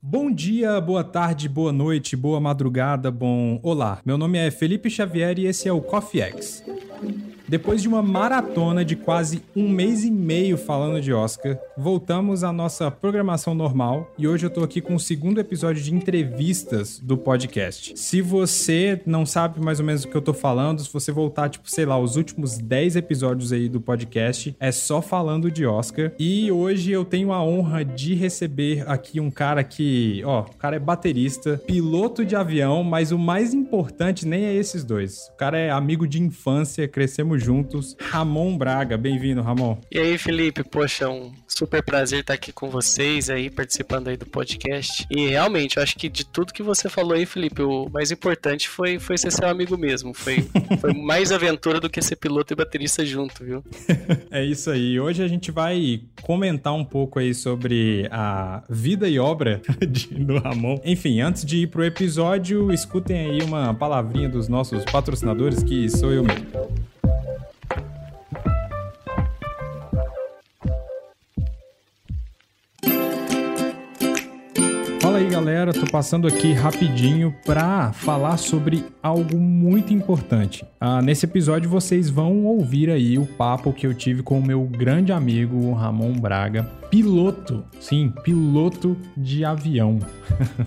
Bom dia, boa tarde, boa noite, boa madrugada, bom. Olá, meu nome é Felipe Xavier e esse é o Coffee X. Depois de uma maratona de quase um mês e meio falando de Oscar, voltamos à nossa programação normal e hoje eu tô aqui com o segundo episódio de entrevistas do podcast. Se você não sabe mais ou menos o que eu tô falando, se você voltar, tipo, sei lá, os últimos 10 episódios aí do podcast, é só falando de Oscar. E hoje eu tenho a honra de receber aqui um cara que, ó, o cara é baterista, piloto de avião, mas o mais importante nem é esses dois. O cara é amigo de infância, crescemos juntos. Ramon Braga, bem-vindo, Ramon. E aí, Felipe, poxa, um super prazer estar aqui com vocês aí, participando aí do podcast. E realmente, eu acho que de tudo que você falou aí, Felipe, o mais importante foi, foi ser seu amigo mesmo. Foi, foi mais aventura do que ser piloto e baterista junto, viu? é isso aí. Hoje a gente vai comentar um pouco aí sobre a vida e obra de, do Ramon. Enfim, antes de ir pro episódio, escutem aí uma palavrinha dos nossos patrocinadores, que sou eu mesmo. Aí galera, tô passando aqui rapidinho para falar sobre algo muito importante. Ah, nesse episódio vocês vão ouvir aí o papo que eu tive com o meu grande amigo Ramon Braga, piloto, sim, piloto de avião.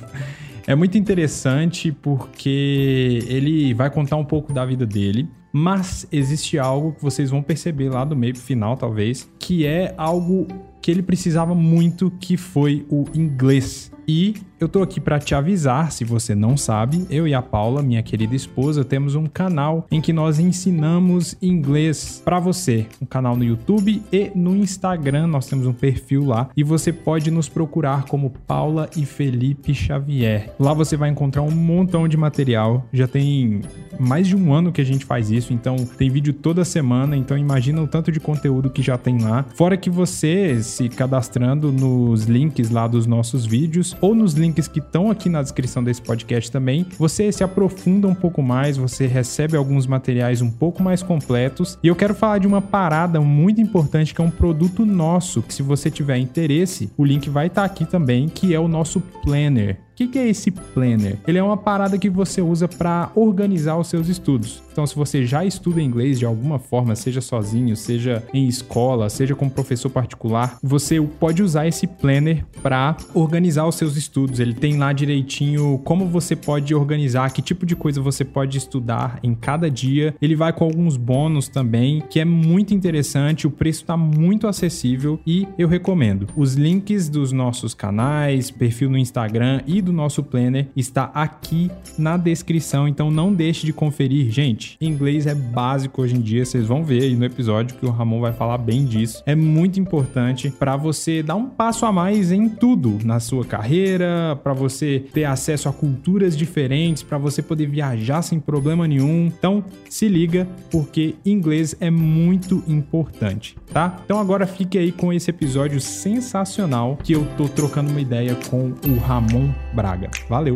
é muito interessante porque ele vai contar um pouco da vida dele, mas existe algo que vocês vão perceber lá do meio pro final, talvez, que é algo que ele precisava muito, que foi o inglês. E eu tô aqui para te avisar, se você não sabe, eu e a Paula, minha querida esposa, temos um canal em que nós ensinamos inglês para você. Um canal no YouTube e no Instagram, nós temos um perfil lá e você pode nos procurar como Paula e Felipe Xavier. Lá você vai encontrar um montão de material. Já tem mais de um ano que a gente faz isso, então tem vídeo toda semana, então imagina o tanto de conteúdo que já tem lá. Fora que você se cadastrando nos links lá dos nossos vídeos ou nos links que estão aqui na descrição desse podcast também, você se aprofunda um pouco mais, você recebe alguns materiais um pouco mais completos. E eu quero falar de uma parada muito importante que é um produto nosso, que se você tiver interesse, o link vai estar aqui também, que é o nosso planner. O que, que, é esse planner? Ele é uma parada que você usa para organizar os seus estudos. Então, se você já estuda inglês de alguma forma, seja sozinho, seja em escola, seja como professor particular, você pode usar esse planner para organizar os seus estudos. Ele tem lá direitinho como você pode organizar, que tipo de coisa você pode estudar em cada dia. Ele vai com alguns bônus também, que é muito interessante. O preço está muito acessível e eu recomendo. Os links dos nossos canais, perfil no Instagram e do nosso planner está aqui na descrição, então não deixe de conferir, gente. Inglês é básico hoje em dia, vocês vão ver aí no episódio que o Ramon vai falar bem disso. É muito importante para você dar um passo a mais em tudo na sua carreira, para você ter acesso a culturas diferentes, para você poder viajar sem problema nenhum. Então, se liga porque inglês é muito importante, tá? Então agora fique aí com esse episódio sensacional que eu tô trocando uma ideia com o Ramon Braga. Valeu!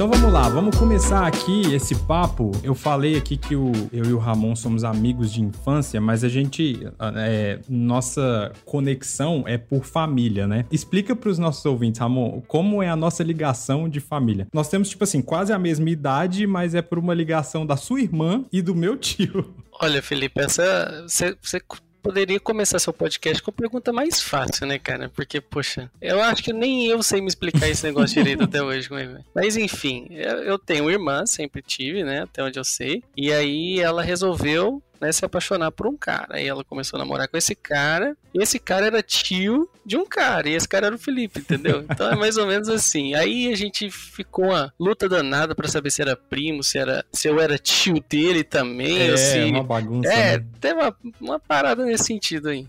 Então vamos lá, vamos começar aqui esse papo. Eu falei aqui que o, eu e o Ramon somos amigos de infância, mas a gente. É, nossa conexão é por família, né? Explica para os nossos ouvintes, Ramon, como é a nossa ligação de família. Nós temos, tipo assim, quase a mesma idade, mas é por uma ligação da sua irmã e do meu tio. Olha, Felipe, essa. Você poderia começar seu podcast com a pergunta mais fácil, né, cara? Porque, poxa, eu acho que nem eu sei me explicar esse negócio direito até hoje. Mas enfim, eu tenho irmã, sempre tive, né? Até onde eu sei. E aí ela resolveu né, se apaixonar por um cara. Aí ela começou a namorar com esse cara, e esse cara era tio de um cara, e esse cara era o Felipe, entendeu? Então é mais ou menos assim. Aí a gente ficou uma luta danada para saber se era primo, se era se eu era tio dele também, é, se... uma bagunça. É, né? tem uma, uma parada nesse sentido aí.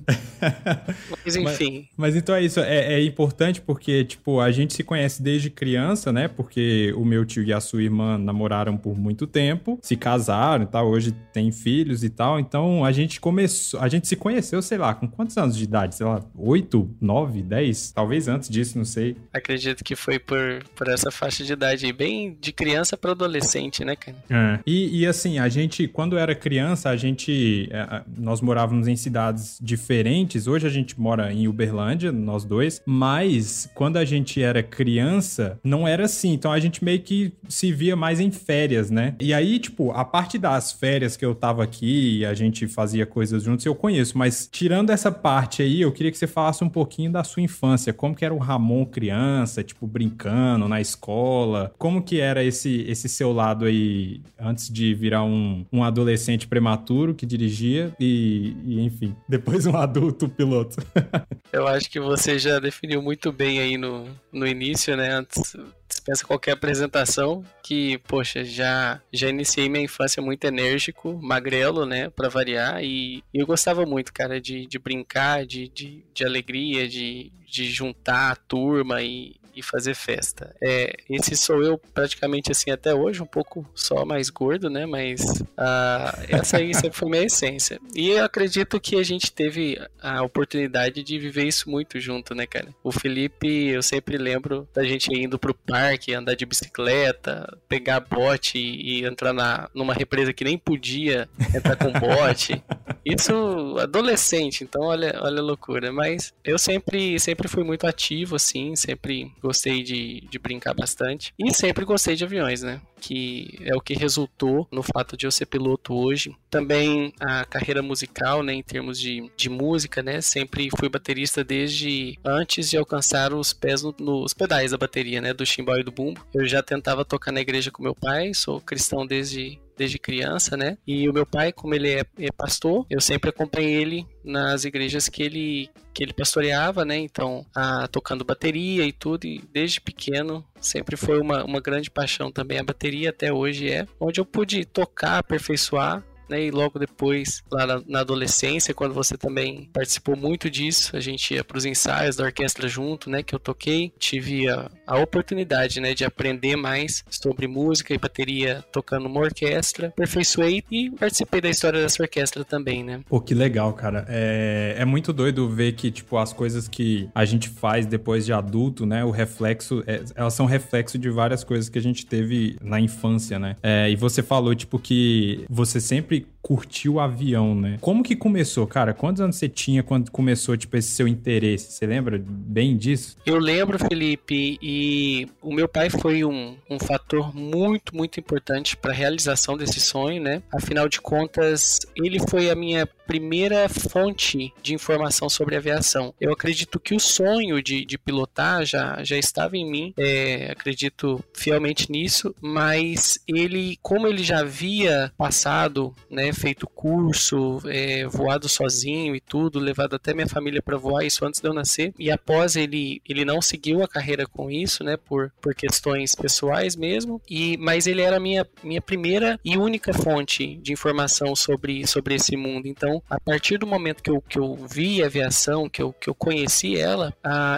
Mas enfim. Mas, mas, então é isso, é, é, importante porque, tipo, a gente se conhece desde criança, né? Porque o meu tio e a sua irmã namoraram por muito tempo, se casaram e tal, hoje tem filhos e tal tal. Então a gente começou, a gente se conheceu, sei lá, com quantos anos de idade? Sei lá, 8, 9, 10? Talvez antes disso, não sei. Acredito que foi por, por essa faixa de idade aí, bem de criança para adolescente, né, cara? É. E, e assim, a gente, quando era criança, a gente. É, nós morávamos em cidades diferentes. Hoje a gente mora em Uberlândia, nós dois. Mas quando a gente era criança, não era assim. Então a gente meio que se via mais em férias, né? E aí, tipo, a parte das férias que eu tava aqui a gente fazia coisas juntos, eu conheço, mas tirando essa parte aí, eu queria que você falasse um pouquinho da sua infância, como que era o Ramon criança, tipo, brincando na escola, como que era esse, esse seu lado aí, antes de virar um, um adolescente prematuro que dirigia e, e enfim, depois um adulto piloto. eu acho que você já definiu muito bem aí no, no início, né, antes dispensa qualquer apresentação, que, poxa, já, já iniciei minha infância muito enérgico, magrelo, né, para variar, e, e, eu gostava muito, cara, de, de brincar, de, de, de alegria, de, de juntar a turma e, e fazer festa. É, esse sou eu praticamente assim até hoje, um pouco só mais gordo, né? Mas uh, essa aí sempre foi minha essência. E eu acredito que a gente teve a oportunidade de viver isso muito junto, né, cara? O Felipe, eu sempre lembro da gente indo pro parque, andar de bicicleta, pegar bote e, entrar na, numa represa que nem podia entrar com bote. Isso adolescente, então olha, olha a loucura. Mas eu sempre, sempre fui muito ativo, assim, sempre gostei de, de brincar bastante. E sempre gostei de aviões, né? Que é o que resultou no fato de eu ser piloto hoje. Também a carreira musical, né? Em termos de, de música, né? Sempre fui baterista desde antes de alcançar os pés no, nos pedais da bateria, né? Do chimbal e do bumbo. Eu já tentava tocar na igreja com meu pai, sou cristão desde desde criança, né? E o meu pai, como ele é, é, pastor, eu sempre acompanhei ele nas igrejas que ele que ele pastoreava, né? Então, a, tocando bateria e tudo, e desde pequeno sempre foi uma, uma grande paixão também a bateria até hoje é, onde eu pude tocar, aperfeiçoar né? E logo depois, lá na, na, adolescência, quando você também participou muito disso, a gente ia para os ensaios da orquestra junto, né? Que eu toquei, tive a, a oportunidade, né? De aprender mais sobre música e bateria tocando uma orquestra, aperfeiçoei e participei da história dessa orquestra também, né? Pô, que legal, cara. É, é muito doido ver que, tipo, as coisas que a gente faz depois de adulto, né? O reflexo, é, elas são reflexo de várias coisas que a gente teve na infância, né? É, e você falou, tipo, que você sempre week. Curtiu o avião, né? Como que começou, cara? Quantos anos você tinha quando começou, tipo, esse seu interesse? Você lembra bem disso? Eu lembro, Felipe, e o meu pai foi um, um fator muito, muito importante para a realização desse sonho, né? Afinal de contas, ele foi a minha primeira fonte de informação sobre aviação. Eu acredito que o sonho de, de pilotar já, já estava em mim, é, acredito fielmente nisso, mas ele, como ele já havia passado né, feito curso, é, voado sozinho e tudo, levado até minha família para voar, isso antes de eu nascer. E após ele, ele não seguiu a carreira com isso, né, por, por questões pessoais mesmo. E mas ele era a minha, minha primeira e única fonte de informação sobre, sobre esse mundo. Então, a partir do momento que eu, que eu vi a aviação, que eu, que eu conheci ela,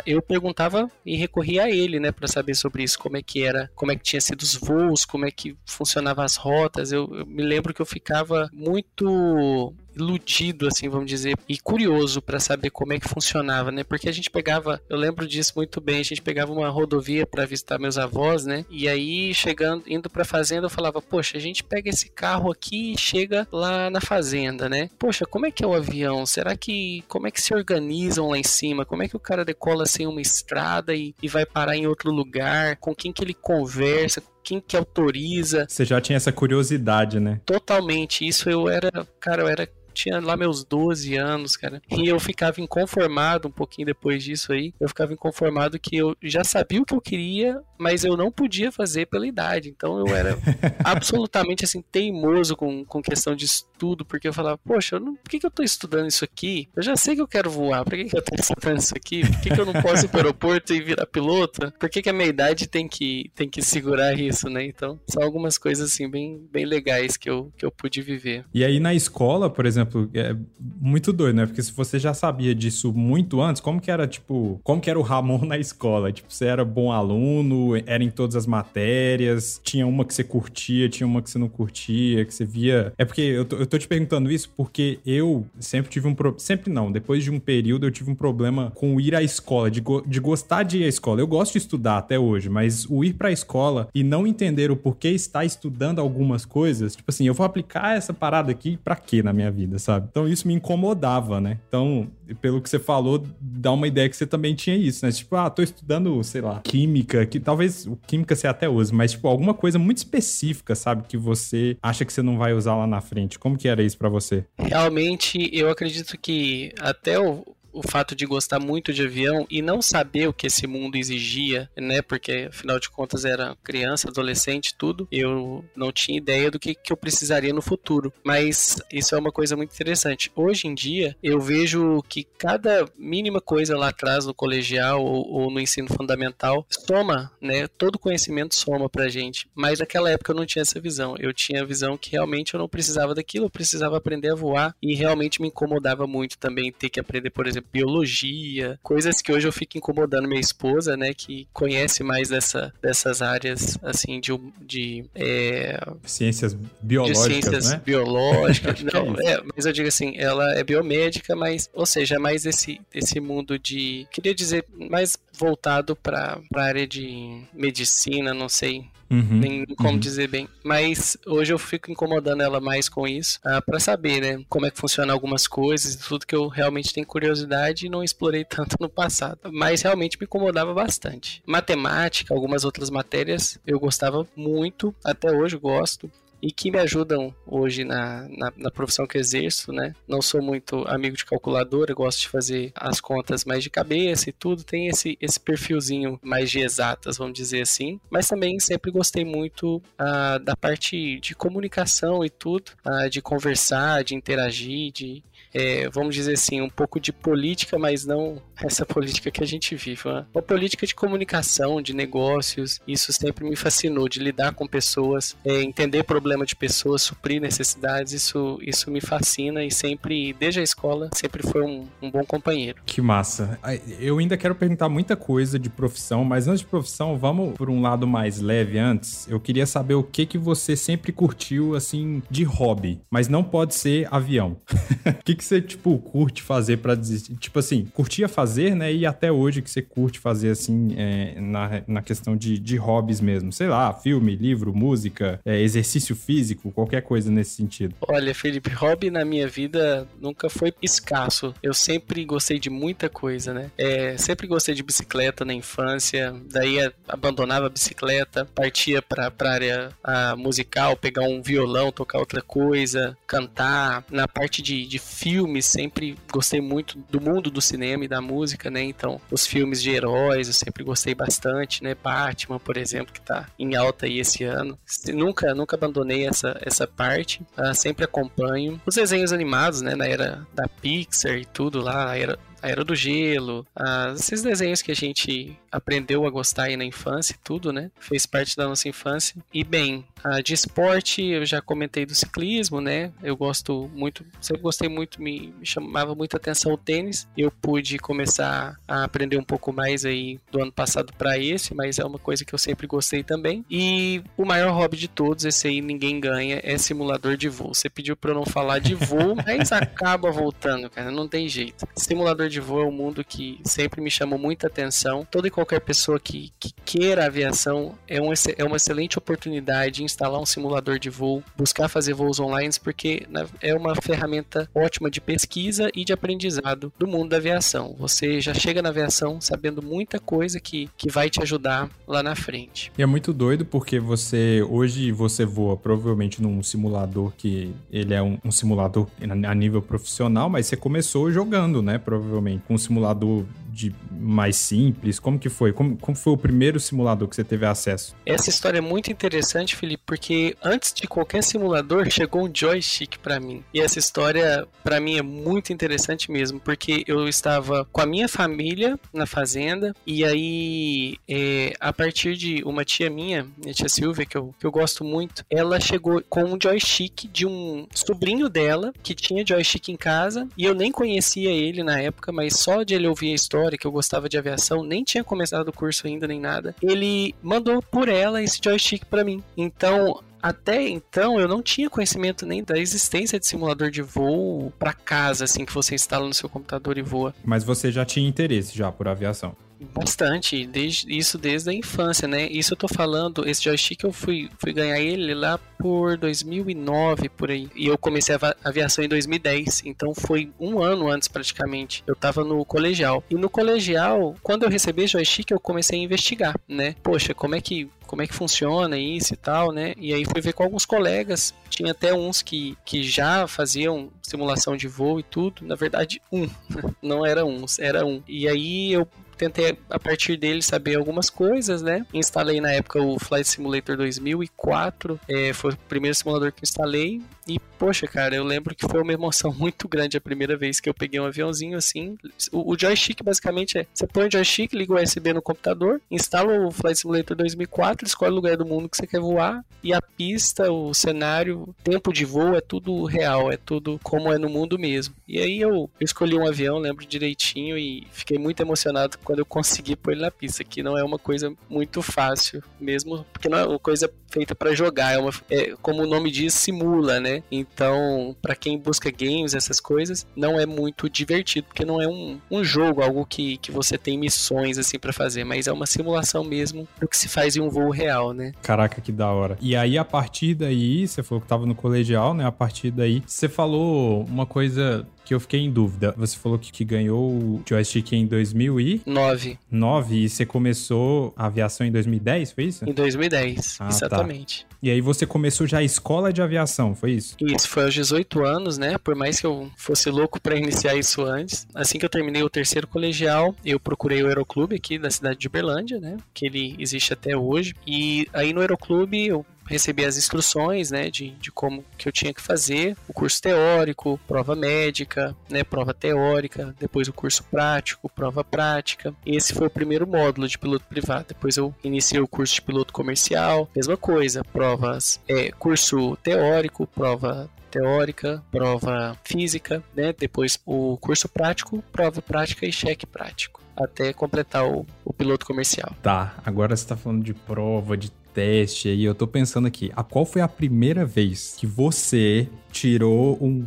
eu perguntava e recorria a ele, né, para saber sobre isso, como é que era, como é que tinha sido os voos, como é que funcionavam as rotas. Eu, eu me lembro que eu ficava muito iludido, assim, vamos dizer, e curioso para saber como é que funcionava, né? Porque a gente pegava, eu lembro disso muito bem, a gente pegava uma rodovia para visitar meus avós, né? E aí chegando, indo para fazenda, eu falava, poxa, a gente pega esse carro aqui e chega lá na fazenda, né? Poxa, como é que é o avião? Será que como é que se organizam lá em cima? Como é que o cara decola sem uma estrada e, e vai parar em outro lugar? Com quem que ele conversa? Quem que autoriza. Você já tinha essa curiosidade, né? Totalmente. Isso eu era, cara, eu era tinha lá meus 12 anos, cara. E eu ficava inconformado um pouquinho depois disso aí. Eu ficava inconformado que eu já sabia o que eu queria, mas eu não podia fazer pela idade. Então eu era absolutamente assim teimoso com, com questão de estudo, porque eu falava, poxa, não, por que, que eu tô estudando isso aqui? Eu já sei que eu quero voar, por que, que eu tô estudando isso aqui? Por que, que eu não posso ir pro aeroporto e virar piloto? Por que, que a minha idade tem que, tem que segurar isso, né? Então, são algumas coisas assim bem, bem legais que eu, que eu pude viver. E aí na escola, por exemplo, exemplo, é muito doido, né? Porque se você já sabia disso muito antes, como que era, tipo, como que era o Ramon na escola? Tipo, você era bom aluno, era em todas as matérias, tinha uma que você curtia, tinha uma que você não curtia, que você via. É porque eu tô, eu tô te perguntando isso porque eu sempre tive um problema. Sempre não, depois de um período eu tive um problema com ir à escola, de, go de gostar de ir à escola. Eu gosto de estudar até hoje, mas o ir pra escola e não entender o porquê estar estudando algumas coisas, tipo assim, eu vou aplicar essa parada aqui pra quê na minha vida? Sabe? Então isso me incomodava, né? Então, pelo que você falou, dá uma ideia que você também tinha isso, né? Tipo, ah, tô estudando, sei lá, química, que talvez o química você até use, mas tipo, alguma coisa muito específica, sabe? Que você acha que você não vai usar lá na frente. Como que era isso para você? Realmente, eu acredito que até o, o fato de gostar muito de avião e não saber o que esse mundo exigia, né? Porque afinal de contas era criança, adolescente, tudo. Eu não tinha ideia do que, que eu precisaria no futuro. Mas isso é uma coisa muito interessante. Hoje em dia, eu vejo que cada mínima coisa lá atrás no colegial ou, ou no ensino fundamental soma, né? Todo conhecimento soma pra gente. Mas naquela época eu não tinha essa visão. Eu tinha a visão que realmente eu não precisava daquilo, eu precisava aprender a voar e realmente me incomodava muito também ter que aprender, por exemplo, biologia, coisas que hoje eu fico incomodando minha esposa, né, que conhece mais dessa, dessas áreas, assim, de, de é, ciências biológicas, de ciências né? biológicas, não, é, mas eu digo assim, ela é biomédica, mas, ou seja, é mais esse, esse mundo de, queria dizer, mais voltado para a área de medicina, não sei, Uhum, nem como uhum. dizer bem. Mas hoje eu fico incomodando ela mais com isso, ah, para saber, né, como é que funciona algumas coisas, tudo que eu realmente tenho curiosidade e não explorei tanto no passado. Mas realmente me incomodava bastante. Matemática, algumas outras matérias eu gostava muito, até hoje gosto e que me ajudam hoje na, na, na, profissão que exerço, né? Não sou muito amigo de calculadora, gosto de fazer as contas mais de cabeça e tudo, tem esse, esse perfilzinho mais de exatas, vamos dizer assim, mas também sempre gostei muito ah, da parte de comunicação e tudo, ah, de conversar, de interagir, de é, vamos dizer assim, um pouco de política, mas não essa política que a gente vive. Uma, uma política de comunicação, de negócios, isso sempre me fascinou, de lidar com pessoas, é, entender problema de pessoas, suprir necessidades, isso, isso me fascina e sempre, desde a escola, sempre foi um, um bom companheiro. Que massa. Eu ainda quero perguntar muita coisa de profissão, mas antes de profissão, vamos por um lado mais leve antes. Eu queria saber o que que você sempre curtiu, assim, de hobby, mas não pode ser avião. O que, que você, tipo, curte fazer para desistir? Tipo assim, curtia fazer, né? E até hoje que você curte fazer, assim, é, na, na questão de, de hobbies mesmo. Sei lá, filme, livro, música, é, exercício físico, qualquer coisa nesse sentido. Olha, Felipe, hobby na minha vida nunca foi escasso. Eu sempre gostei de muita coisa, né? É, sempre gostei de bicicleta na infância, daí abandonava a bicicleta, partia pra, pra área a, musical, pegar um violão, tocar outra coisa, cantar. Na parte de, de filmes, sempre gostei muito do mundo do cinema e da música, né? Então, os filmes de heróis eu sempre gostei bastante, né? Batman, por exemplo, que tá em alta aí esse ano. Nunca, nunca abandonei essa, essa parte, uh, sempre acompanho. Os desenhos animados, né, na era da Pixar e tudo lá, a era a Era do Gelo, ah, esses desenhos que a gente aprendeu a gostar aí na infância e tudo, né? Fez parte da nossa infância. E bem, de esporte, eu já comentei do ciclismo, né? Eu gosto muito, sempre gostei muito, me, chamava muita atenção o tênis. Eu pude começar a aprender um pouco mais aí do ano passado para esse, mas é uma coisa que eu sempre gostei também. E o maior hobby de todos, esse aí ninguém ganha, é simulador de voo. Você pediu para eu não falar de voo, mas acaba voltando, cara, não tem jeito. Simulador de voo é um mundo que sempre me chamou muita atenção. Toda e qualquer pessoa que, que queira aviação é, um, é uma excelente oportunidade instalar um simulador de voo, buscar fazer voos online, porque é uma ferramenta ótima de pesquisa e de aprendizado do mundo da aviação. Você já chega na aviação sabendo muita coisa que, que vai te ajudar lá na frente. E é muito doido porque você hoje você voa provavelmente num simulador que ele é um, um simulador a nível profissional, mas você começou jogando, né? Provavelmente com um simulador de mais simples? Como que foi? Como, como foi o primeiro simulador que você teve acesso? Essa história é muito interessante, Felipe, porque antes de qualquer simulador chegou um joystick para mim. E essa história para mim é muito interessante mesmo, porque eu estava com a minha família na fazenda e aí é, a partir de uma tia minha, a tia Silvia, que eu, que eu gosto muito, ela chegou com um joystick de um sobrinho dela que tinha joystick em casa e eu nem conhecia ele na época, mas só de ele ouvir a história que eu gostava de aviação, nem tinha começado o curso ainda nem nada. Ele mandou por ela esse joystick para mim. Então, até então eu não tinha conhecimento nem da existência de simulador de voo para casa, assim, que você instala no seu computador e voa. Mas você já tinha interesse já por aviação? Bastante, desde, isso desde a infância, né? Isso eu tô falando, esse joystick eu fui, fui ganhar ele lá por 2009, por aí. E eu comecei a aviação em 2010, então foi um ano antes praticamente. Eu tava no colegial. E no colegial, quando eu recebi joystick, eu comecei a investigar, né? Poxa, como é que como é que funciona isso e tal, né? E aí fui ver com alguns colegas, tinha até uns que, que já faziam simulação de voo e tudo. Na verdade, um, não era uns, era um. E aí eu tentei a partir dele saber algumas coisas, né? Instalei na época o Flight Simulator 2004, é, foi o primeiro simulador que instalei e, poxa, cara, eu lembro que foi uma emoção muito grande a primeira vez que eu peguei um aviãozinho assim. O, o joystick basicamente é: você põe o joystick, liga o USB no computador, instala o Flight Simulator 2004, escolhe o lugar do mundo que você quer voar e a pista, o cenário, o tempo de voo é tudo real, é tudo como é no mundo mesmo. E aí eu, eu escolhi um avião, lembro direitinho e fiquei muito emocionado quando eu consegui pôr ele na pista, que não é uma coisa muito fácil, mesmo porque não é uma coisa feita para jogar, é, uma, é como o nome diz, simula, né? Então, para quem busca games, essas coisas, não é muito divertido, porque não é um, um jogo, algo que, que você tem missões assim para fazer, mas é uma simulação mesmo do que se faz em um voo real, né? Caraca, que da hora. E aí, a partir daí, você falou que tava no colegial, né? A partir daí, você falou uma coisa que eu fiquei em dúvida. Você falou que, que ganhou o joystick em 2009. 9 e você começou a aviação em 2010, foi isso? Em 2010, ah, tá. exatamente. Tá. E aí você começou já a escola de aviação, foi isso? Isso, foi aos 18 anos, né? Por mais que eu fosse louco para iniciar isso antes. Assim que eu terminei o terceiro colegial, eu procurei o Aeroclube aqui da cidade de Uberlândia, né? Que ele existe até hoje. E aí no Aeroclube eu recebi as instruções, né, de, de como que eu tinha que fazer, o curso teórico, prova médica, né, prova teórica, depois o curso prático, prova prática. Esse foi o primeiro módulo de piloto privado. Depois eu iniciei o curso de piloto comercial, mesma coisa, provas, é, curso teórico, prova teórica, prova física, né? Depois o curso prático, prova prática e cheque prático até completar o, o piloto comercial. Tá, agora você está falando de prova, de teste aí, eu tô pensando aqui, a qual foi a primeira vez que você tirou um,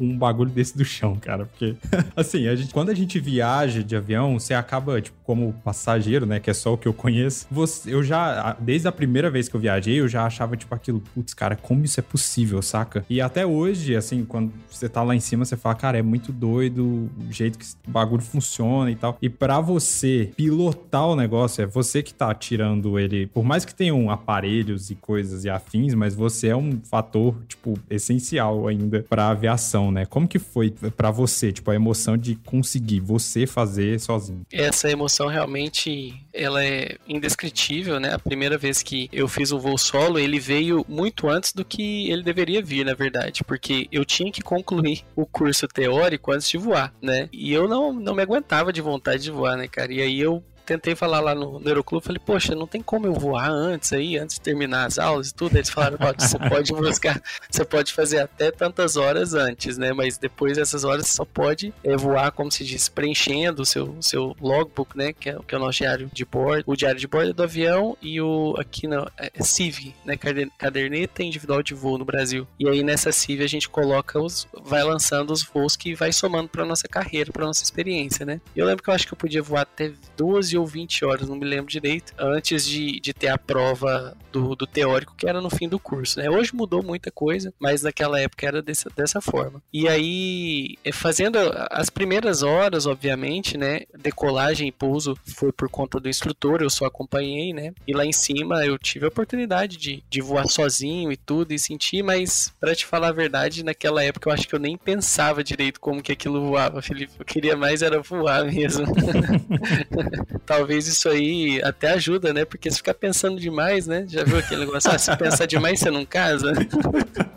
um bagulho desse do chão, cara. Porque, assim, a gente, quando a gente viaja de avião, você acaba, tipo, como passageiro, né? Que é só o que eu conheço. Você, eu já, desde a primeira vez que eu viajei, eu já achava, tipo, aquilo, putz, cara, como isso é possível, saca? E até hoje, assim, quando você tá lá em cima, você fala, cara, é muito doido o jeito que o bagulho funciona e tal. E para você pilotar o negócio, é você que tá tirando ele. Por mais que tenham aparelhos e coisas e afins, mas você é um fator, tipo, essencial ainda pra aviação né? Como que foi para você, tipo, a emoção de conseguir você fazer sozinho? Essa emoção realmente, ela é indescritível, né? A primeira vez que eu fiz o voo solo, ele veio muito antes do que ele deveria vir, na verdade, porque eu tinha que concluir o curso teórico antes de voar, né? E eu não, não me aguentava de vontade de voar, né, cara? E aí eu tentei falar lá no, Aeroclube, falei, poxa, não tem como eu voar antes aí, antes de terminar as aulas e tudo. Eles falaram, você pode buscar, você pode fazer até tantas horas antes, né? Mas depois dessas horas você só pode é, voar, como se diz, preenchendo o seu, seu logbook, né? Que é, que é o nosso diário de bordo, o diário de bordo do avião e o aqui na é, CIV, né? Caderneta individual de voo no Brasil. E aí nessa CIV a gente coloca os, vai lançando os voos que vai somando para nossa carreira, para nossa experiência, né? Eu lembro que eu acho que eu podia voar até 12 ou 20 horas, não me lembro direito, antes de, de ter a prova do, do teórico, que era no fim do curso. Né? Hoje mudou muita coisa, mas naquela época era dessa, dessa forma. E aí, é, fazendo as primeiras horas, obviamente, né? Decolagem e pouso foi por conta do instrutor, eu só acompanhei, né? E lá em cima eu tive a oportunidade de, de voar sozinho e tudo, e sentir, mas para te falar a verdade, naquela época eu acho que eu nem pensava direito como que aquilo voava, Felipe. Eu queria mais era voar mesmo. Talvez isso aí até ajuda, né? Porque se ficar pensando demais, né? Já viu aquele negócio? Ah, se pensar demais, você não casa?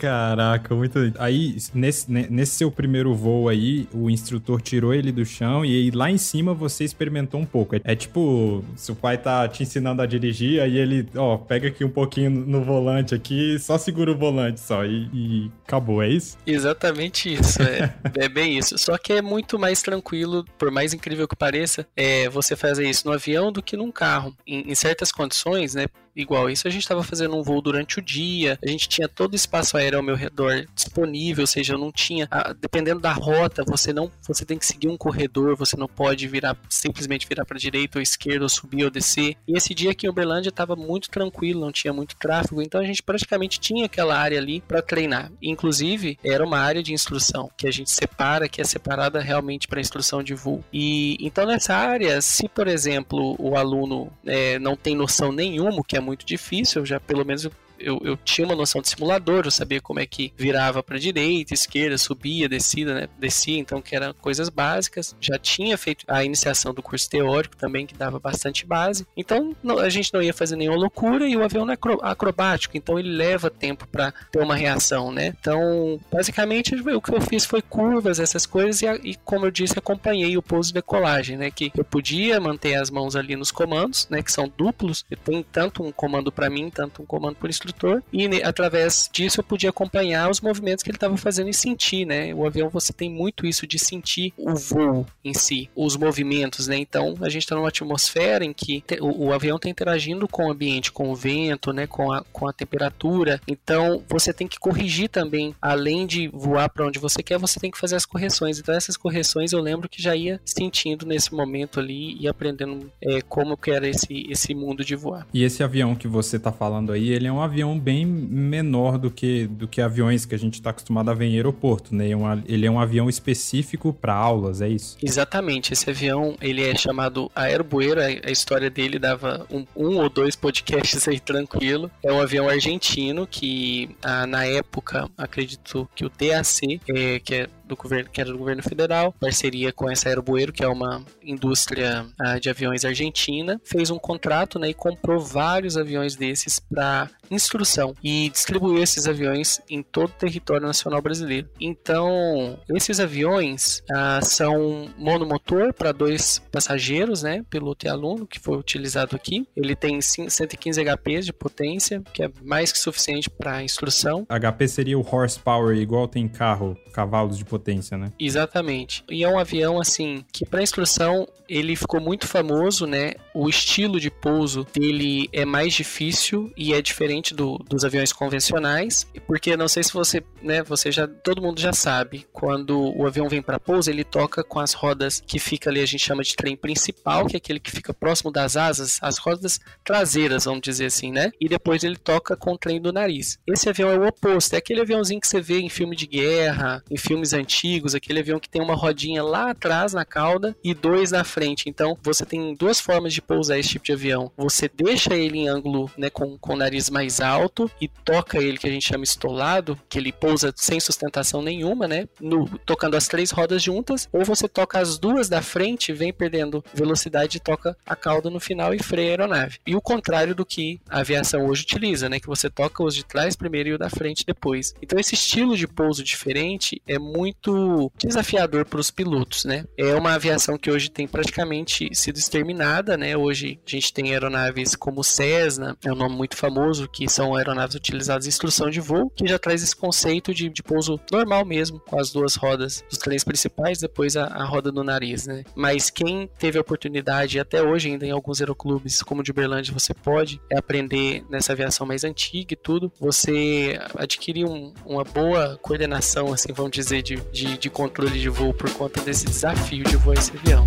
Caraca, muito. Aí, nesse, nesse seu primeiro voo aí, o instrutor tirou ele do chão e aí lá em cima você experimentou um pouco. É, é tipo, seu pai tá te ensinando a dirigir, aí ele, ó, pega aqui um pouquinho no volante aqui, só segura o volante só e, e acabou, é isso? Exatamente isso, é, é bem isso. Só que é muito mais tranquilo, por mais incrível que pareça, é você fazer isso no avião do que num carro. Em, em certas condições, né? Igual isso, a gente estava fazendo um voo durante o dia, a gente tinha todo o espaço aéreo ao meu redor disponível, ou seja, eu não tinha, dependendo da rota, você não, você tem que seguir um corredor, você não pode virar simplesmente virar para direita ou esquerda, ou subir ou descer. E esse dia aqui em Uberlândia estava muito tranquilo, não tinha muito tráfego, então a gente praticamente tinha aquela área ali para treinar. Inclusive, era uma área de instrução que a gente separa, que é separada realmente para instrução de voo. E então nessa área, se por exemplo o aluno é, não tem noção nenhuma, que é muito difícil, já pelo menos eu, eu tinha uma noção de simulador, eu sabia como é que virava para direita, esquerda, subia, descida, né? Descia, então que eram coisas básicas. Já tinha feito a iniciação do curso teórico também, que dava bastante base. Então não, a gente não ia fazer nenhuma loucura e o avião é acrobático, então ele leva tempo para ter uma reação, né? Então, basicamente, o que eu fiz foi curvas, essas coisas, e, e como eu disse, acompanhei o pouso de decolagem, né? Que eu podia manter as mãos ali nos comandos, né? Que são duplos, eu tenho tanto um comando para mim, tanto um comando por instrutor instrutor e através disso eu podia acompanhar os movimentos que ele estava fazendo e sentir, né? O avião você tem muito isso de sentir o voo em si, os movimentos, né? Então a gente está numa atmosfera em que o, o avião está interagindo com o ambiente, com o vento, né? Com a, com a temperatura. Então você tem que corrigir também, além de voar para onde você quer, você tem que fazer as correções. Então essas correções eu lembro que já ia sentindo nesse momento ali e aprendendo é, como que era esse, esse mundo de voar. E esse avião que você está falando aí, ele é um avião avião bem menor do que, do que aviões que a gente está acostumado a ver em aeroporto, né? Ele é um avião específico para aulas, é isso? Exatamente. Esse avião, ele é chamado Aerobueiro. A história dele dava um, um ou dois podcasts aí tranquilo. É um avião argentino que, ah, na época, acredito que o DAC, é, que é do governo, que era do governo federal, parceria com essa Aerobueiro, que é uma indústria uh, de aviões argentina, fez um contrato né, e comprou vários aviões desses para instrução e distribuiu esses aviões em todo o território nacional brasileiro. Então, esses aviões uh, são monomotor para dois passageiros, né, piloto e aluno, que foi utilizado aqui. Ele tem 115 HP de potência, que é mais que suficiente para instrução. HP seria o horsepower igual tem carro, cavalos de potência, né? Exatamente. E é um avião assim que para instrução ele ficou muito famoso, né? O estilo de pouso dele é mais difícil e é diferente do, dos aviões convencionais, porque não sei se você, né? Você já todo mundo já sabe quando o avião vem para pouso ele toca com as rodas que fica ali a gente chama de trem principal, que é aquele que fica próximo das asas, as rodas traseiras, vamos dizer assim, né? E depois ele toca com o trem do nariz. Esse avião é o oposto, é aquele aviãozinho que você vê em filme de guerra, em filmes antigos, aquele avião que tem uma rodinha lá atrás na cauda e dois na frente. Então você tem duas formas de pousar esse tipo de avião, você deixa ele em ângulo, né, com, com o nariz mais alto e toca ele, que a gente chama estolado, que ele pousa sem sustentação nenhuma, né, no, tocando as três rodas juntas, ou você toca as duas da frente, vem perdendo velocidade e toca a cauda no final e freia a aeronave. E o contrário do que a aviação hoje utiliza, né, que você toca os de trás primeiro e o da frente depois. Então esse estilo de pouso diferente é muito desafiador para os pilotos, né? É uma aviação que hoje tem praticamente sido exterminada, né? Hoje a gente tem aeronaves como Cessna, é um nome muito famoso, que são aeronaves utilizadas em instrução de voo, que já traz esse conceito de, de pouso normal mesmo, com as duas rodas dos trens principais, depois a, a roda no nariz, né? Mas quem teve a oportunidade, até hoje ainda em alguns aeroclubes, como o de Uberlândia, você pode aprender nessa aviação mais antiga e tudo, você adquirir um, uma boa coordenação, assim, vamos dizer, de, de, de controle de voo por conta desse desafio de voar esse avião.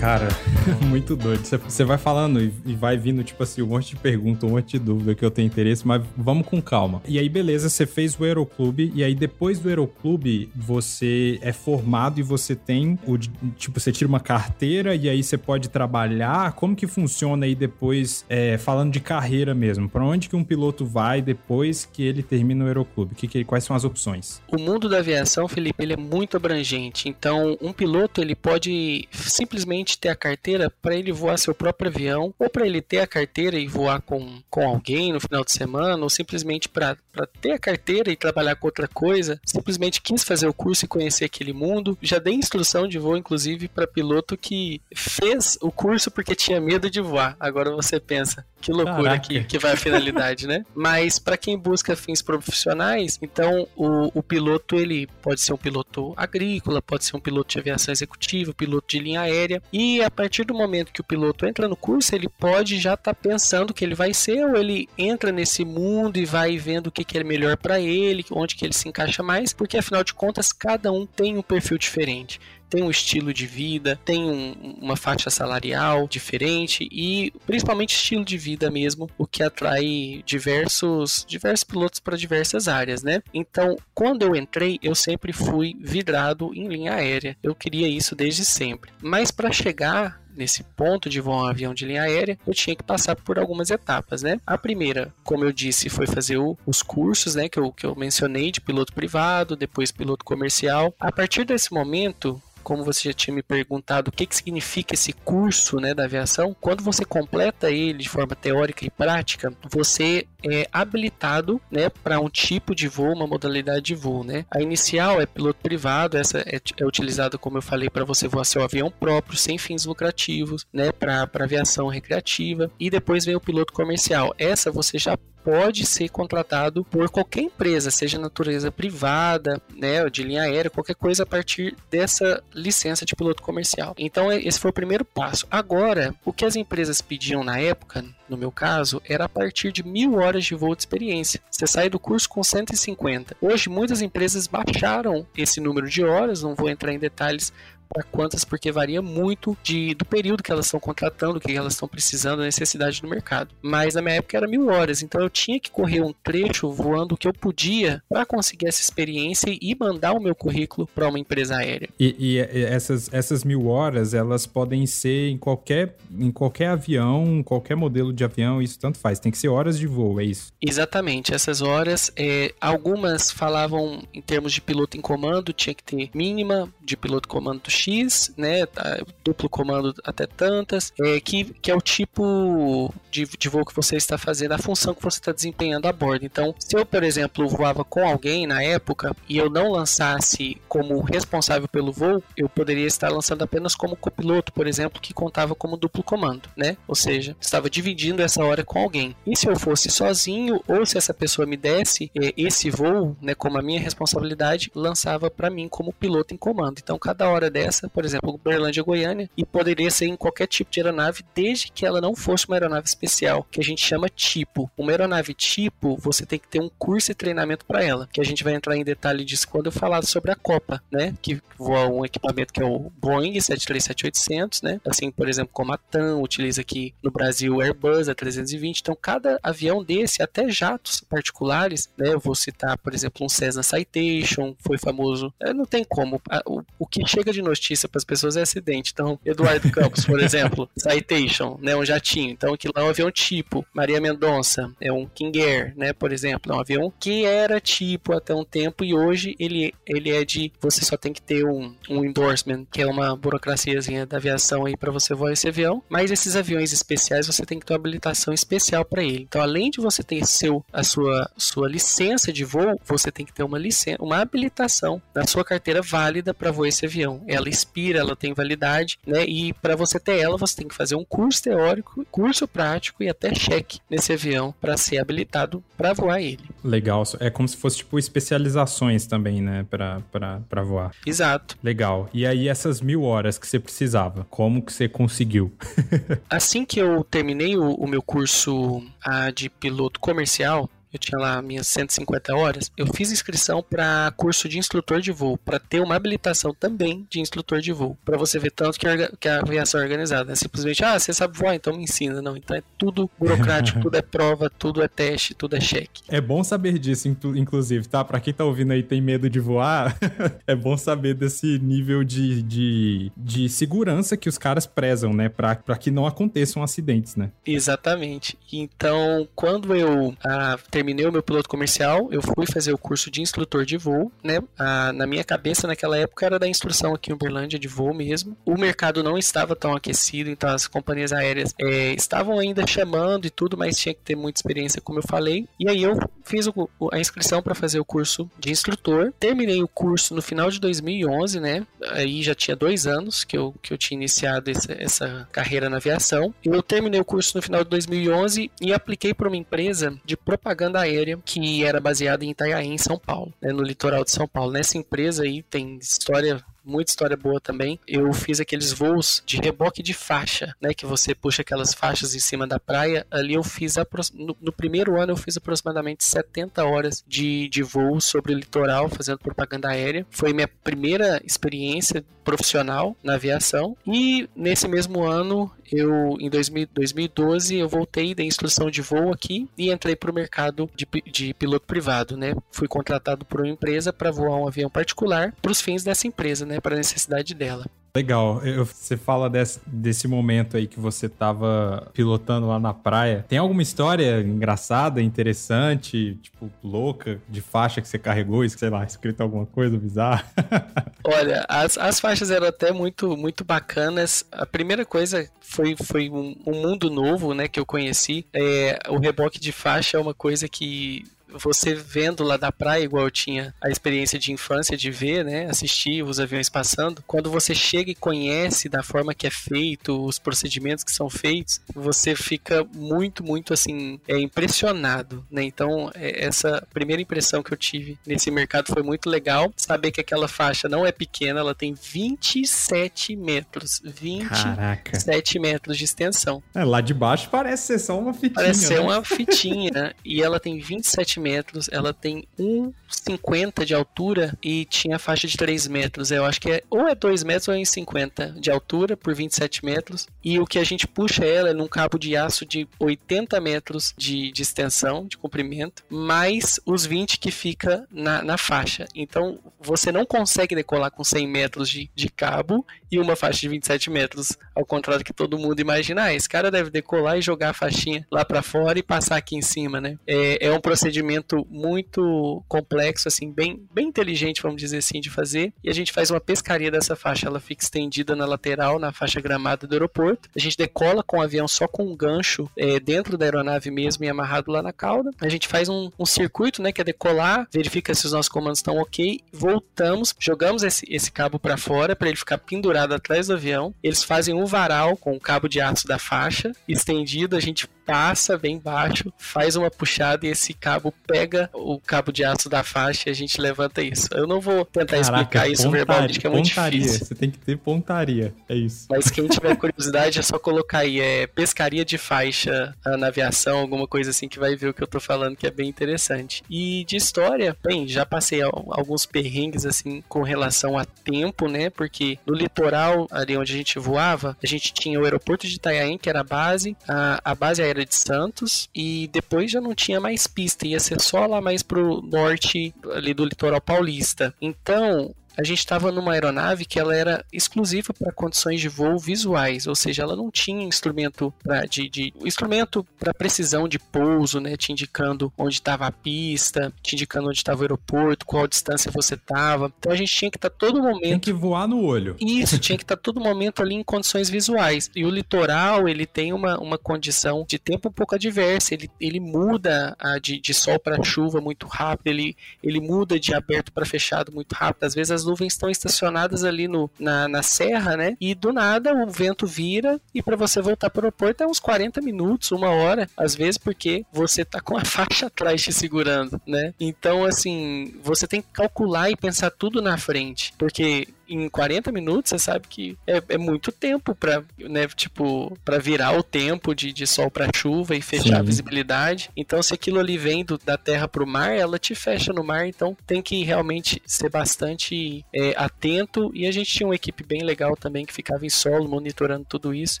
Cara, muito doido. Você vai falando e vai vindo, tipo assim, um monte de pergunta, um monte de dúvida que eu tenho interesse, mas vamos com calma. E aí, beleza, você fez o Aeroclube, e aí depois do Aeroclube, você é formado e você tem o. Tipo, você tira uma carteira e aí você pode trabalhar. Como que funciona aí depois, é, falando de carreira mesmo? Para onde que um piloto vai depois que ele termina o Aeroclube? Que, que, quais são as opções? O mundo da aviação, Felipe, ele é muito abrangente. Então, um piloto, ele pode simplesmente ter a carteira para ele voar seu próprio avião, ou para ele ter a carteira e voar com, com alguém no final de semana, ou simplesmente para ter a carteira e trabalhar com outra coisa, simplesmente quis fazer o curso e conhecer aquele mundo. Já dei instrução de voo, inclusive, para piloto que fez o curso porque tinha medo de voar. Agora você pensa, que loucura que, que vai a finalidade, né? Mas para quem busca fins profissionais, então o, o piloto ele pode ser um piloto agrícola, pode ser um piloto de aviação executiva, piloto de linha aérea, e a partir do momento que o piloto entra no curso, ele pode já estar tá pensando que ele vai ser, ou ele entra nesse mundo e vai vendo o que, que é melhor para ele, onde que ele se encaixa mais, porque afinal de contas cada um tem um perfil diferente tem um estilo de vida, tem um, uma faixa salarial diferente e principalmente estilo de vida mesmo, o que atrai diversos, diversos pilotos para diversas áreas, né? Então, quando eu entrei, eu sempre fui vidrado em linha aérea. Eu queria isso desde sempre. Mas para chegar nesse ponto de voar um avião de linha aérea, eu tinha que passar por algumas etapas, né? A primeira, como eu disse, foi fazer o, os cursos, né, que eu, que eu mencionei de piloto privado, depois piloto comercial. A partir desse momento, como você já tinha me perguntado, o que, que significa esse curso né, da aviação, quando você completa ele de forma teórica e prática, você é habilitado né, para um tipo de voo, uma modalidade de voo. Né? A inicial é piloto privado, essa é, é utilizada, como eu falei, para você voar seu avião próprio, sem fins lucrativos, né, para aviação recreativa, e depois vem o piloto comercial. Essa você já pode ser contratado por qualquer empresa, seja natureza privada, né, de linha aérea, qualquer coisa a partir dessa licença de piloto comercial. Então esse foi o primeiro passo. Agora, o que as empresas pediam na época, no meu caso, era a partir de mil horas de voo de experiência. Você sai do curso com 150. Hoje muitas empresas baixaram esse número de horas, não vou entrar em detalhes para quantas, porque varia muito de, do período que elas estão contratando, o que elas estão precisando, a necessidade do mercado. Mas na minha época era mil horas, então eu tinha que correr um trecho voando o que eu podia para conseguir essa experiência e mandar o meu currículo para uma empresa aérea. E, e, essas, essas mil horas, elas podem ser em qualquer, em qualquer avião, qualquer modelo de avião, isso tanto faz. Tem que ser horas de voo, é isso? Exatamente. Essas horas, é, algumas falavam em termos de piloto em comando, tinha que ter mínima de piloto comando X, né, tá, duplo comando até tantas, é, que, que é o tipo de, de voo que você está fazendo, a função que você está desempenhando a bordo. Então, se eu, por exemplo, voava com alguém na época e eu não lançasse como responsável pelo voo, eu poderia estar lançando apenas como copiloto, por exemplo, que contava como duplo comando, né? Ou seja, estava dividindo essa hora com alguém. E se eu fosse sozinho ou se essa pessoa me desse é, esse voo, né, como a minha responsabilidade, lançava para mim como piloto em comando. Então, cada hora dessa, por exemplo, Berlândia Goiânia, e poderia ser em qualquer tipo de aeronave, desde que ela não fosse uma aeronave especial, que a gente chama tipo. Uma aeronave tipo, você tem que ter um curso e treinamento para ela, que a gente vai entrar em detalhe disso quando eu falar sobre a Copa, né? Que voa um equipamento que é o Boeing 737-800, né? Assim, por exemplo, como a TAM utiliza aqui no Brasil o Airbus A320. Então, cada avião desse, até jatos particulares, né? Eu vou citar, por exemplo, um Cessna Citation, foi famoso. É, não tem como. O, o que chega de notícia para as pessoas é acidente. Então, Eduardo Campos, por exemplo, Citation, né? Um jatinho. Então, aquilo lá é um avião tipo. Maria Mendonça é um King Air, né? Por exemplo, é um avião que era tipo até um tempo e hoje ele, ele é de. Você só tem que ter um, um endorsement, que é uma burocraciazinha da aviação aí para você voar esse avião. Mas esses aviões especiais você tem que ter uma habilitação especial para ele. Então, além de você ter seu, a sua, sua licença de voo, você tem que ter uma licença, uma habilitação na sua carteira válida para voar esse avião. Ela expira, ela tem validade, né? E para você ter ela, você tem que fazer um curso teórico, curso prático e até cheque nesse avião para ser habilitado para voar ele. Legal, é como se fosse tipo especializações também, né, para voar. Exato. Legal. E aí essas mil horas que você precisava, como que você conseguiu? assim que eu terminei o, o meu curso a, de piloto comercial, eu tinha lá minhas 150 horas, eu fiz inscrição para curso de instrutor de voo, para ter uma habilitação também de instrutor de voo, para você ver tanto que a, que a aviação é organizada. É simplesmente, ah, você sabe voar, então me ensina. Não, então é tudo burocrático, tudo é prova, tudo é teste, tudo é cheque. É bom saber disso, inclusive, tá? Para quem tá ouvindo aí tem medo de voar, é bom saber desse nível de, de, de segurança que os caras prezam, né? Para que não aconteçam acidentes, né? Exatamente. Então, quando eu ah, terminei o meu piloto comercial, eu fui fazer o curso de instrutor de voo, né? Ah, na minha cabeça, naquela época, era da instrução aqui em Uberlândia de voo mesmo. O mercado não estava tão aquecido, então as companhias aéreas é, estavam ainda chamando e tudo, mas tinha que ter muita experiência, como eu falei. E aí eu fiz o, a inscrição para fazer o curso de instrutor. Terminei o curso no final de 2011, né? Aí já tinha dois anos que eu, que eu tinha iniciado essa, essa carreira na aviação. Eu terminei o curso no final de 2011 e apliquei para uma empresa de propaganda propaganda aérea que era baseada em Itaiaí, em São Paulo, né, no litoral de São Paulo. Nessa empresa aí tem história muita história boa também. Eu fiz aqueles voos de reboque de faixa, né? Que você puxa aquelas faixas em cima da praia. Ali eu fiz, no, no primeiro ano, eu fiz aproximadamente 70 horas de, de voo sobre o litoral, fazendo propaganda aérea. Foi minha primeira experiência profissional na aviação. E nesse mesmo ano, eu em 2000, 2012, eu voltei da instrução de voo aqui e entrei para o mercado de, de piloto privado, né? Fui contratado por uma empresa para voar um avião particular para os fins dessa empresa, né? Para a necessidade dela. Legal. Eu, você fala desse, desse momento aí que você tava pilotando lá na praia. Tem alguma história engraçada, interessante, tipo, louca, de faixa que você carregou, sei lá, escrito alguma coisa bizarra? Olha, as, as faixas eram até muito, muito bacanas. A primeira coisa foi, foi um, um mundo novo, né, que eu conheci. É, o reboque de faixa é uma coisa que você vendo lá da praia, igual eu tinha a experiência de infância de ver, né, assistir os aviões passando, quando você chega e conhece da forma que é feito, os procedimentos que são feitos, você fica muito, muito assim, é impressionado, né? Então, é, essa primeira impressão que eu tive nesse mercado foi muito legal, saber que aquela faixa não é pequena, ela tem 27 metros, 27 Caraca. metros de extensão. É, lá de baixo parece ser só uma fitinha. Parece ser né? uma fitinha, e ela tem 27 metros, ela tem 1,50 de altura e tinha faixa de 3 metros. Eu acho que é ou é 2 metros ou é 1,50 de altura por 27 metros. E o que a gente puxa ela é num cabo de aço de 80 metros de, de extensão, de comprimento, mais os 20 que fica na, na faixa. Então você não consegue decolar com 100 metros de, de cabo e uma faixa de 27 metros, ao contrário que todo mundo imagina. Ah, esse cara deve decolar e jogar a faixinha lá para fora e passar aqui em cima, né? É, é um procedimento muito complexo, assim, bem, bem inteligente, vamos dizer assim, de fazer. E a gente faz uma pescaria dessa faixa, ela fica estendida na lateral, na faixa gramada do aeroporto. A gente decola com o avião só com um gancho é, dentro da aeronave mesmo e amarrado lá na cauda. A gente faz um, um circuito, né, que é decolar, verifica se os nossos comandos estão ok, voltamos, jogamos esse, esse cabo para fora para ele ficar pendurado atrás do avião. Eles fazem um varal com o cabo de aço da faixa estendido, a gente passa bem baixo, faz uma puxada e esse cabo pega o cabo de aço da faixa e a gente levanta isso. Eu não vou tentar Caraca, explicar isso pontaria, verbalmente, que é muito pontaria. difícil. Você tem que ter pontaria, é isso. Mas quem tiver curiosidade é só colocar aí, é pescaria de faixa na aviação, alguma coisa assim que vai ver o que eu tô falando, que é bem interessante. E de história, bem, já passei alguns perrengues assim com relação a tempo, né? Porque no litoral, ali onde a gente voava, a gente tinha o aeroporto de Itanhaém, que era a base, a, a base aérea de Santos, e depois já não tinha mais pista, ia ser só lá mais pro norte ali do litoral paulista. Então, a gente estava numa aeronave que ela era exclusiva para condições de voo visuais, ou seja, ela não tinha instrumento para de, de, instrumento para precisão de pouso, né, te indicando onde estava a pista, te indicando onde estava o aeroporto, qual distância você estava. Então a gente tinha que estar tá todo momento tem que voar no olho. Isso, tinha que estar tá todo momento ali em condições visuais. E o litoral ele tem uma, uma condição de tempo um pouco adversa. Ele, ele muda a, de, de sol para chuva muito rápido. Ele, ele muda de aberto para fechado muito rápido. Às vezes as nuvens estão estacionadas ali no, na, na serra, né? E do nada o vento vira e para você voltar para o aeroporto é uns 40 minutos, uma hora, às vezes porque você tá com a faixa atrás te segurando, né? Então, assim, você tem que calcular e pensar tudo na frente, porque em 40 minutos, você sabe que é, é muito tempo para né, tipo, para virar o tempo de, de sol para chuva e fechar Sim. a visibilidade. Então, se aquilo ali vem do, da terra para o mar, ela te fecha no mar. Então, tem que realmente ser bastante é, atento. E a gente tinha uma equipe bem legal também que ficava em solo monitorando tudo isso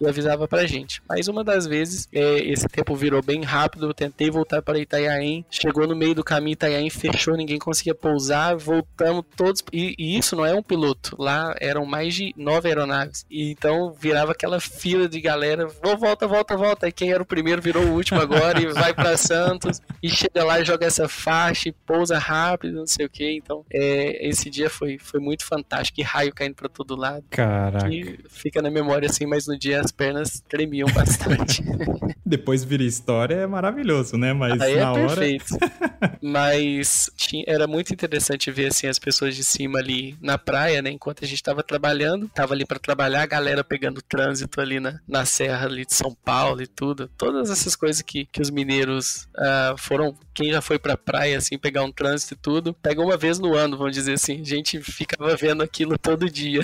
e avisava pra gente. Mas uma das vezes, é, esse tempo virou bem rápido. Eu tentei voltar para Itanhaém, chegou no meio do caminho, Itanhaém fechou, ninguém conseguia pousar. Voltamos todos. e, e isso não é um piloto Lá eram mais de nove aeronaves. E então virava aquela fila de galera. Oh, volta, volta, volta. E quem era o primeiro virou o último agora e vai para Santos. E chega lá e joga essa faixa e pousa rápido, não sei o que. Então, é, esse dia foi, foi muito fantástico. E raio caindo para todo lado. Caraca. E fica na memória assim, mas no dia as pernas tremiam bastante. Depois vira história, é maravilhoso, né? Mas Aí é na é hora... perfeito. mas tinha, era muito interessante ver assim as pessoas de cima ali na praia, né? Enquanto a gente estava trabalhando, tava ali para trabalhar, a galera pegando trânsito ali na, na serra ali de São Paulo e tudo. Todas essas coisas que, que os mineiros uh, foram, quem já foi pra praia, assim, pegar um trânsito e tudo, pega uma vez no ano, vamos dizer assim. A gente ficava vendo aquilo todo dia.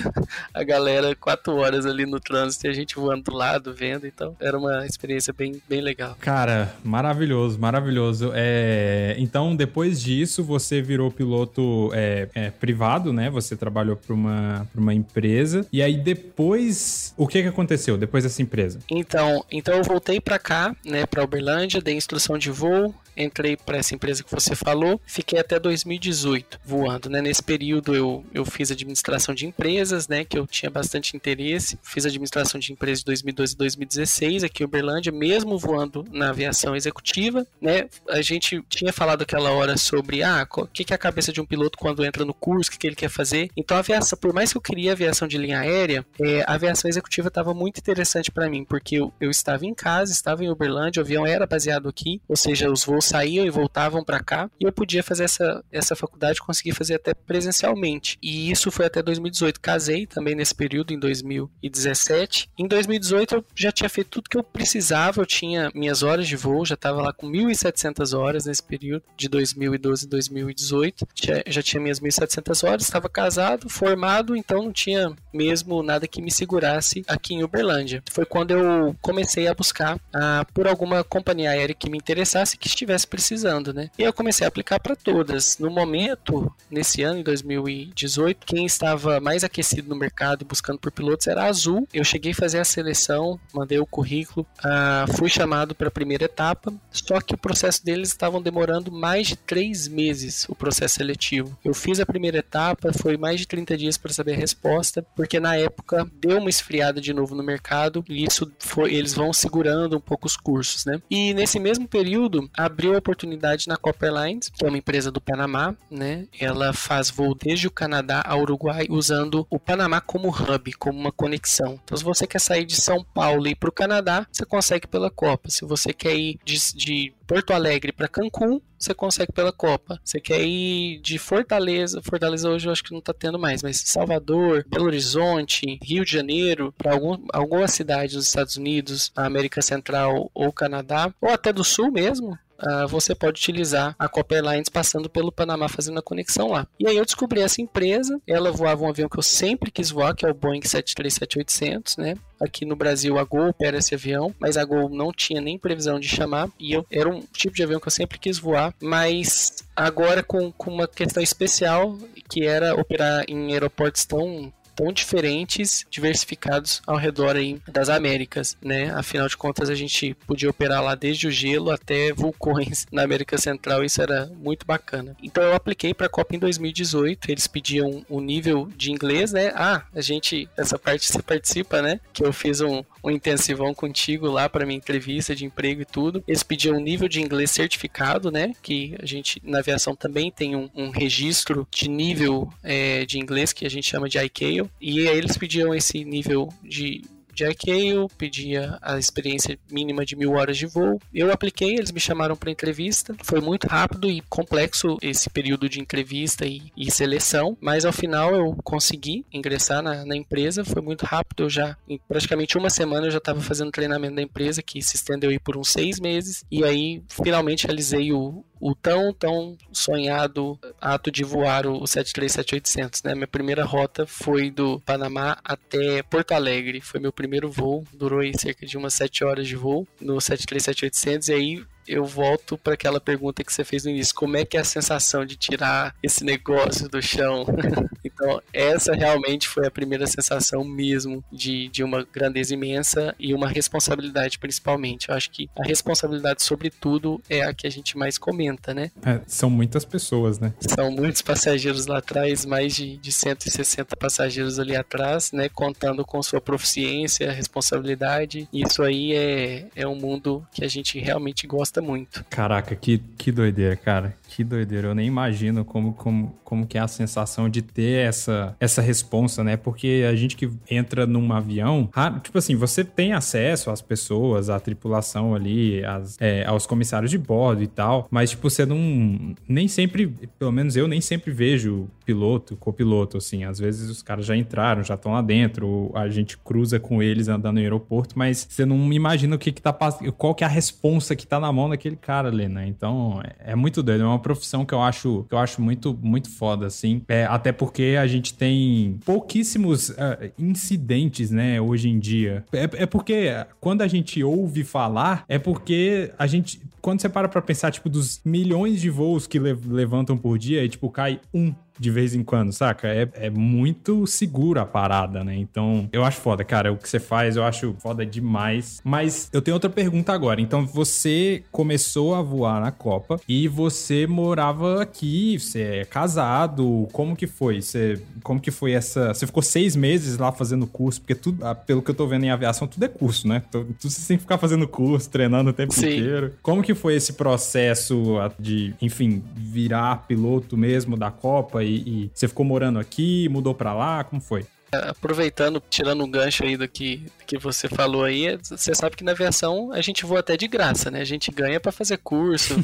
A galera quatro horas ali no trânsito e a gente voando do lado, vendo. Então, era uma experiência bem, bem legal. Cara, maravilhoso, maravilhoso. É... Então, depois disso, você virou piloto é, é, privado, né? Você trabalhou para uma uma, pra uma empresa. E aí depois, o que que aconteceu depois dessa empresa? Então, então eu voltei para cá, né, para Uberlândia, dei instrução de voo, entrei para essa empresa que você falou, fiquei até 2018 voando, né? Nesse período eu, eu fiz administração de empresas, né? Que eu tinha bastante interesse. Fiz administração de empresas de 2012 e 2016 aqui em Uberlândia, mesmo voando na aviação executiva, né? A gente tinha falado aquela hora sobre, ah, o que, que é a cabeça de um piloto quando entra no curso, o que, que ele quer fazer. Então a aviação, por mais que eu queria aviação de linha aérea, é, a aviação executiva estava muito interessante para mim, porque eu, eu estava em casa, estava em Uberlândia, o avião era baseado aqui, ou seja, os voos saíam e voltavam para cá, e eu podia fazer essa, essa faculdade, conseguir fazer até presencialmente. E isso foi até 2018. Casei também nesse período, em 2017. Em 2018 eu já tinha feito tudo que eu precisava, eu tinha minhas horas de voo, já estava lá com 1.700 horas nesse período, de 2012 a 2018. Já, já tinha minhas 1.700 horas, estava casado, formado, então não tinha mesmo nada que me segurasse aqui em Uberlândia. Foi quando eu comecei a buscar ah, por alguma companhia aérea que me interessasse, que estivesse precisando, né? E eu comecei a aplicar para todas. No momento, nesse ano, em 2018, quem estava mais aquecido no mercado e buscando por pilotos era a Azul. Eu cheguei a fazer a seleção, mandei o currículo, uh, fui chamado para a primeira etapa, só que o processo deles estavam demorando mais de três meses, o processo seletivo. Eu fiz a primeira etapa, foi mais de 30 dias para saber a resposta, porque na época deu uma esfriada de novo no mercado e isso foi, eles vão segurando um pouco os cursos, né? E nesse mesmo período abriu a oportunidade na Copper Lines, que é uma empresa do Panamá, né? Ela faz voo desde o Canadá ao Uruguai usando o Panamá como hub, como uma conexão. Então, se você quer sair de São Paulo e ir para o Canadá, você consegue pela Copa. Se você quer ir de, de Porto Alegre para Cancún, você consegue pela Copa. Você quer ir de Fortaleza, Fortaleza hoje eu acho que não está tendo mais, mas Salvador, Belo Horizonte, Rio de Janeiro, para algum, alguma cidade dos Estados Unidos, América Central ou Canadá, ou até do Sul mesmo, Uh, você pode utilizar a Copper Lines passando pelo Panamá fazendo a conexão lá. E aí eu descobri essa empresa, ela voava um avião que eu sempre quis voar, que é o Boeing 737-800, né? Aqui no Brasil a Gol opera esse avião, mas a Gol não tinha nem previsão de chamar e eu era um tipo de avião que eu sempre quis voar, mas agora com, com uma questão especial que era operar em aeroportos tão tão diferentes, diversificados ao redor aí das Américas, né? Afinal de contas, a gente podia operar lá desde o gelo até vulcões na América Central, isso era muito bacana. Então eu apliquei para a Copa em 2018, eles pediam o um nível de inglês, né? Ah, a gente, essa parte você participa, né? Que eu fiz um, um intensivão contigo lá para minha entrevista de emprego e tudo. Eles pediam um nível de inglês certificado, né? Que a gente na aviação também tem um, um registro de nível é, de inglês que a gente chama de ICAO. E aí eles pediam esse nível de de ICAO, pedia a experiência mínima de mil horas de voo. Eu apliquei, eles me chamaram para entrevista. Foi muito rápido e complexo esse período de entrevista e, e seleção, mas ao final eu consegui ingressar na, na, empresa. Foi muito rápido, eu já, em praticamente uma semana, eu já estava fazendo treinamento da empresa, que se estendeu aí por uns seis meses. E aí, finalmente, realizei o, o tão, tão sonhado ato de voar o 737-800, né? Minha primeira rota foi do Panamá até Porto Alegre, foi meu primeiro voo, durou cerca de umas 7 horas de voo no 737-800 e aí eu volto para aquela pergunta que você fez no início: como é que é a sensação de tirar esse negócio do chão? então, essa realmente foi a primeira sensação mesmo de, de uma grandeza imensa e uma responsabilidade, principalmente. Eu acho que a responsabilidade, sobretudo, é a que a gente mais comenta, né? É, são muitas pessoas, né? São muitos passageiros lá atrás, mais de, de 160 passageiros ali atrás, né? Contando com sua proficiência, responsabilidade. Isso aí é, é um mundo que a gente realmente gosta gosta muito. Caraca, que, que doideira, cara. Que doideira. Eu nem imagino como, como, como que é a sensação de ter essa, essa responsa, né? Porque a gente que entra num avião, tipo assim, você tem acesso às pessoas, à tripulação ali, às, é, aos comissários de bordo e tal, mas, tipo, você não. Nem sempre, pelo menos eu nem sempre vejo piloto, copiloto, assim. Às vezes os caras já entraram, já estão lá dentro, a gente cruza com eles andando no aeroporto, mas você não imagina o que que tá passando, qual que é a responsa que tá na mão daquele cara ali, né? Então, é, é muito doido, é uma profissão que eu acho, que eu acho muito, muito foda, assim. É, até porque a gente tem pouquíssimos uh, incidentes, né, hoje em dia. É, é porque quando a gente ouve falar, é porque a gente quando você para pra pensar, tipo, dos milhões de voos que levantam por dia, e, tipo, cai um de vez em quando, saca? É, é muito segura a parada, né? Então, eu acho foda, cara. O que você faz, eu acho foda demais. Mas eu tenho outra pergunta agora. Então, você começou a voar na Copa e você morava aqui, você é casado. Como que foi? Você, como que foi essa. Você ficou seis meses lá fazendo curso? Porque tudo, ah, pelo que eu tô vendo em aviação, tudo é curso, né? Tudo, você tem que ficar fazendo curso, treinando o tempo Sim. inteiro. Como que foi esse processo de, enfim, virar piloto mesmo da Copa e, e você ficou morando aqui, mudou para lá, como foi? Aproveitando, tirando um gancho aí do que, do que você falou aí, você sabe que na aviação a gente voa até de graça, né? A gente ganha para fazer curso,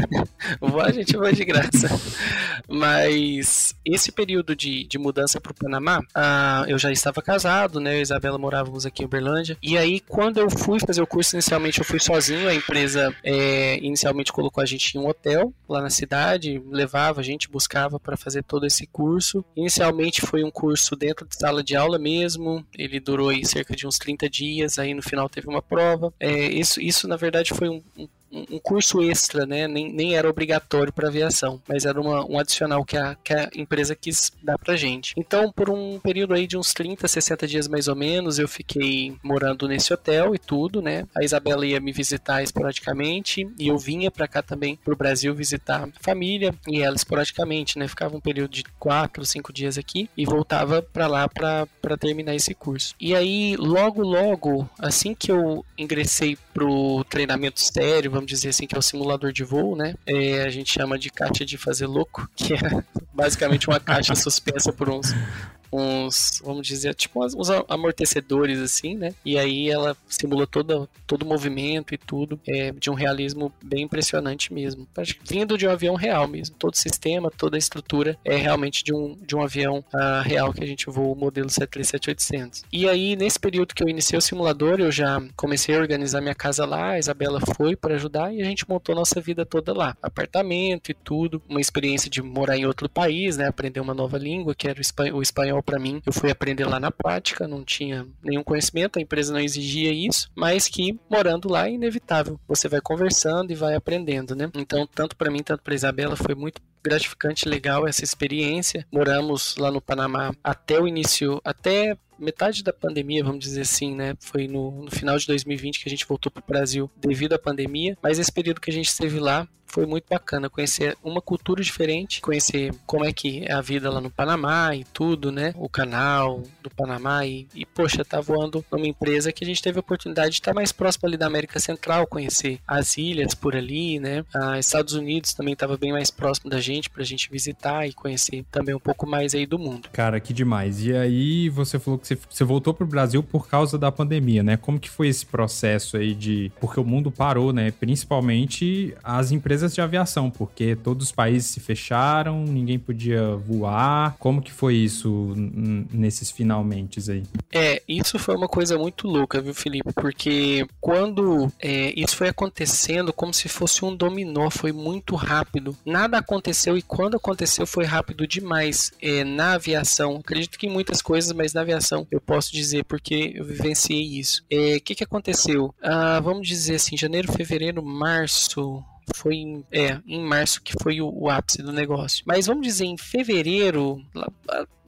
a gente voa de graça. Mas esse período de, de mudança para o Panamá, ah, eu já estava casado, né? Eu e a Isabela morávamos aqui em Uberlândia. E aí, quando eu fui fazer o curso, inicialmente eu fui sozinho. A empresa é, inicialmente colocou a gente em um hotel lá na cidade, levava a gente, buscava para fazer todo esse curso. Inicialmente foi um curso dentro de sala de aula mesmo, ele durou aí cerca de uns 30 dias, aí no final teve uma prova. É, isso, isso, na verdade, foi um, um um curso extra, né? Nem, nem era obrigatório para aviação, mas era uma, um adicional que a, que a empresa quis dar pra gente. Então, por um período aí de uns 30, 60 dias mais ou menos, eu fiquei morando nesse hotel e tudo, né? A Isabela ia me visitar esporadicamente e eu vinha para cá também pro Brasil visitar a família e ela esporadicamente, né? Ficava um período de 4, 5 dias aqui e voltava para lá para terminar esse curso. E aí, logo, logo, assim que eu ingressei pro treinamento sério, vamos dizer assim, que é o simulador de voo, né? É, a gente chama de caixa de fazer louco, que é basicamente uma caixa suspensa por uns uns, vamos dizer, tipo uns amortecedores assim, né? E aí ela simula todo, todo o movimento e tudo, é de um realismo bem impressionante mesmo. Vindo de um avião real mesmo, todo o sistema, toda a estrutura é realmente de um, de um avião uh, real que a gente voa o modelo 737-800. E aí, nesse período que eu iniciei o simulador, eu já comecei a organizar minha casa lá, a Isabela foi para ajudar e a gente montou nossa vida toda lá. Apartamento e tudo, uma experiência de morar em outro país, né? Aprender uma nova língua, que era o espanhol para mim. Eu fui aprender lá na prática, não tinha nenhum conhecimento, a empresa não exigia isso, mas que morando lá é inevitável. Você vai conversando e vai aprendendo, né? Então, tanto para mim, tanto para Isabela, foi muito gratificante, legal essa experiência. Moramos lá no Panamá até o início, até metade da pandemia, vamos dizer assim, né? Foi no, no final de 2020 que a gente voltou para o Brasil devido à pandemia, mas esse período que a gente esteve lá foi muito bacana conhecer uma cultura diferente, conhecer como é que é a vida lá no Panamá e tudo, né? O canal do Panamá e, e poxa, tá voando numa empresa que a gente teve a oportunidade de estar mais próximo ali da América Central, conhecer as ilhas por ali, né? Ah, Estados Unidos também estava bem mais próximo da gente pra gente visitar e conhecer também um pouco mais aí do mundo. Cara, que demais. E aí você falou que você, você voltou pro Brasil por causa da pandemia, né? Como que foi esse processo aí de porque o mundo parou, né? Principalmente as empresas empresas de aviação, porque todos os países se fecharam, ninguém podia voar. Como que foi isso nesses finalmente aí? É, isso foi uma coisa muito louca, viu, Felipe? Porque quando é, isso foi acontecendo como se fosse um dominó, foi muito rápido. Nada aconteceu e quando aconteceu foi rápido demais é, na aviação. Acredito que em muitas coisas, mas na aviação eu posso dizer porque eu vivenciei isso. O é, que, que aconteceu? Ah, vamos dizer assim, janeiro, fevereiro, março foi em, é, em março que foi o, o, ápice do negócio. Mas vamos dizer, em fevereiro, lá,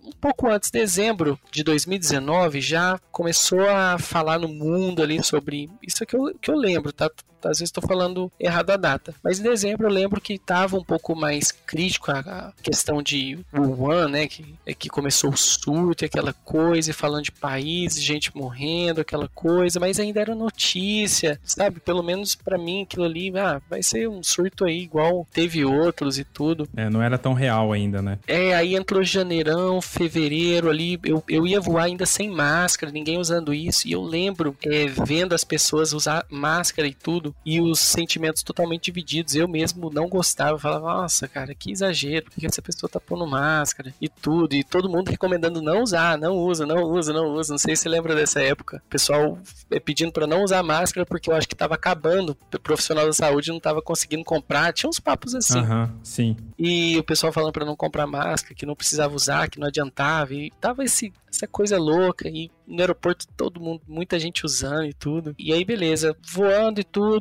um pouco antes, dezembro de 2019, já começou a falar no mundo ali sobre isso que eu, que eu lembro, tá? Às vezes estou falando errado a data. Mas em dezembro eu lembro que estava um pouco mais crítico a, questão de Wuhan, né? Que, é que começou o surto e aquela coisa, e falando de países, gente morrendo, aquela coisa, mas ainda era notícia, sabe? Pelo menos para mim aquilo ali, ah, vai ser um surto aí igual teve outros e tudo. É, não era tão real ainda, né? É, aí entrou janeirão, fevereiro ali, eu, eu ia voar ainda sem máscara, ninguém usando isso, e eu lembro é, vendo as pessoas usar máscara e tudo e os sentimentos totalmente divididos. Eu mesmo não gostava, falava, nossa, cara, que exagero, porque essa pessoa tá pondo máscara e tudo, e todo mundo recomendando não usar, não usa, não usa, não usa. Não sei se você lembra dessa época. O pessoal é, pedindo para não usar máscara porque eu acho que tava acabando, o profissional da saúde não tava conseguindo comprar, tinha uns papos assim. Uhum, sim. E o pessoal falando para não comprar máscara, que não precisava usar, que não adiantava, e tava esse essa coisa louca e no aeroporto todo mundo, muita gente usando e tudo. E aí beleza, voando e tudo,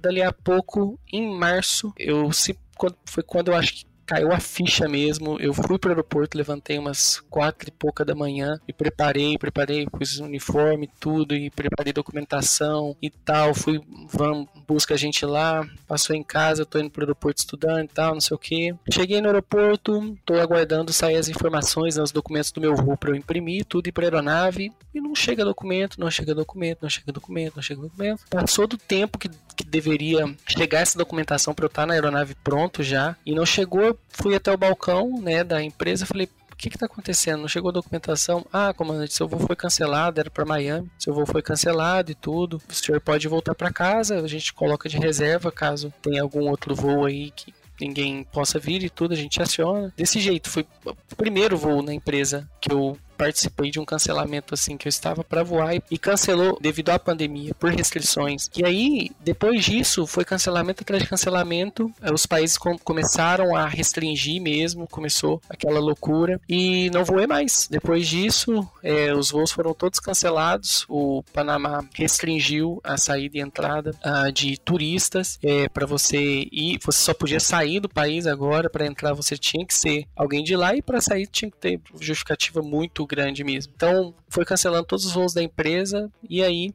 dali a pouco em março, eu se foi quando eu acho que caiu a ficha mesmo. Eu fui para o aeroporto, levantei umas quatro e pouca da manhã e preparei, preparei, pus uniforme, tudo e preparei documentação e tal. Fui, vamos, busca a gente lá, passou em casa, tô indo pro aeroporto estudando e tal, não sei o que. Cheguei no aeroporto, tô aguardando sair as informações, né, os documentos do meu voo para eu imprimir, tudo e pra aeronave. E não chega documento, não chega documento, não chega documento, não chega documento. Passou do tempo que, que deveria chegar essa documentação para eu estar na aeronave pronto já e não chegou fui até o balcão, né, da empresa, falei, o que está acontecendo? Não chegou a documentação? Ah, comandante, seu voo foi cancelado, era para Miami. Seu voo foi cancelado e tudo. O senhor pode voltar para casa, a gente coloca de reserva caso tenha algum outro voo aí que ninguém possa vir e tudo, a gente aciona. Desse jeito, foi o primeiro voo na empresa que eu participei de um cancelamento assim que eu estava para voar e, cancelou devido à pandemia, por restrições. E aí, depois disso, foi cancelamento atrás de cancelamento. Eh, os países com, começaram a restringir mesmo, começou aquela loucura e não voei mais. Depois disso, é, os voos foram todos cancelados. O Panamá restringiu a saída e entrada uh, de turistas é, para você ir. Você só podia sair do país agora. Para entrar, você tinha que ser alguém de lá e para sair tinha que ter justificativa muito grande mesmo. Então, foi cancelando todos os voos da empresa e aí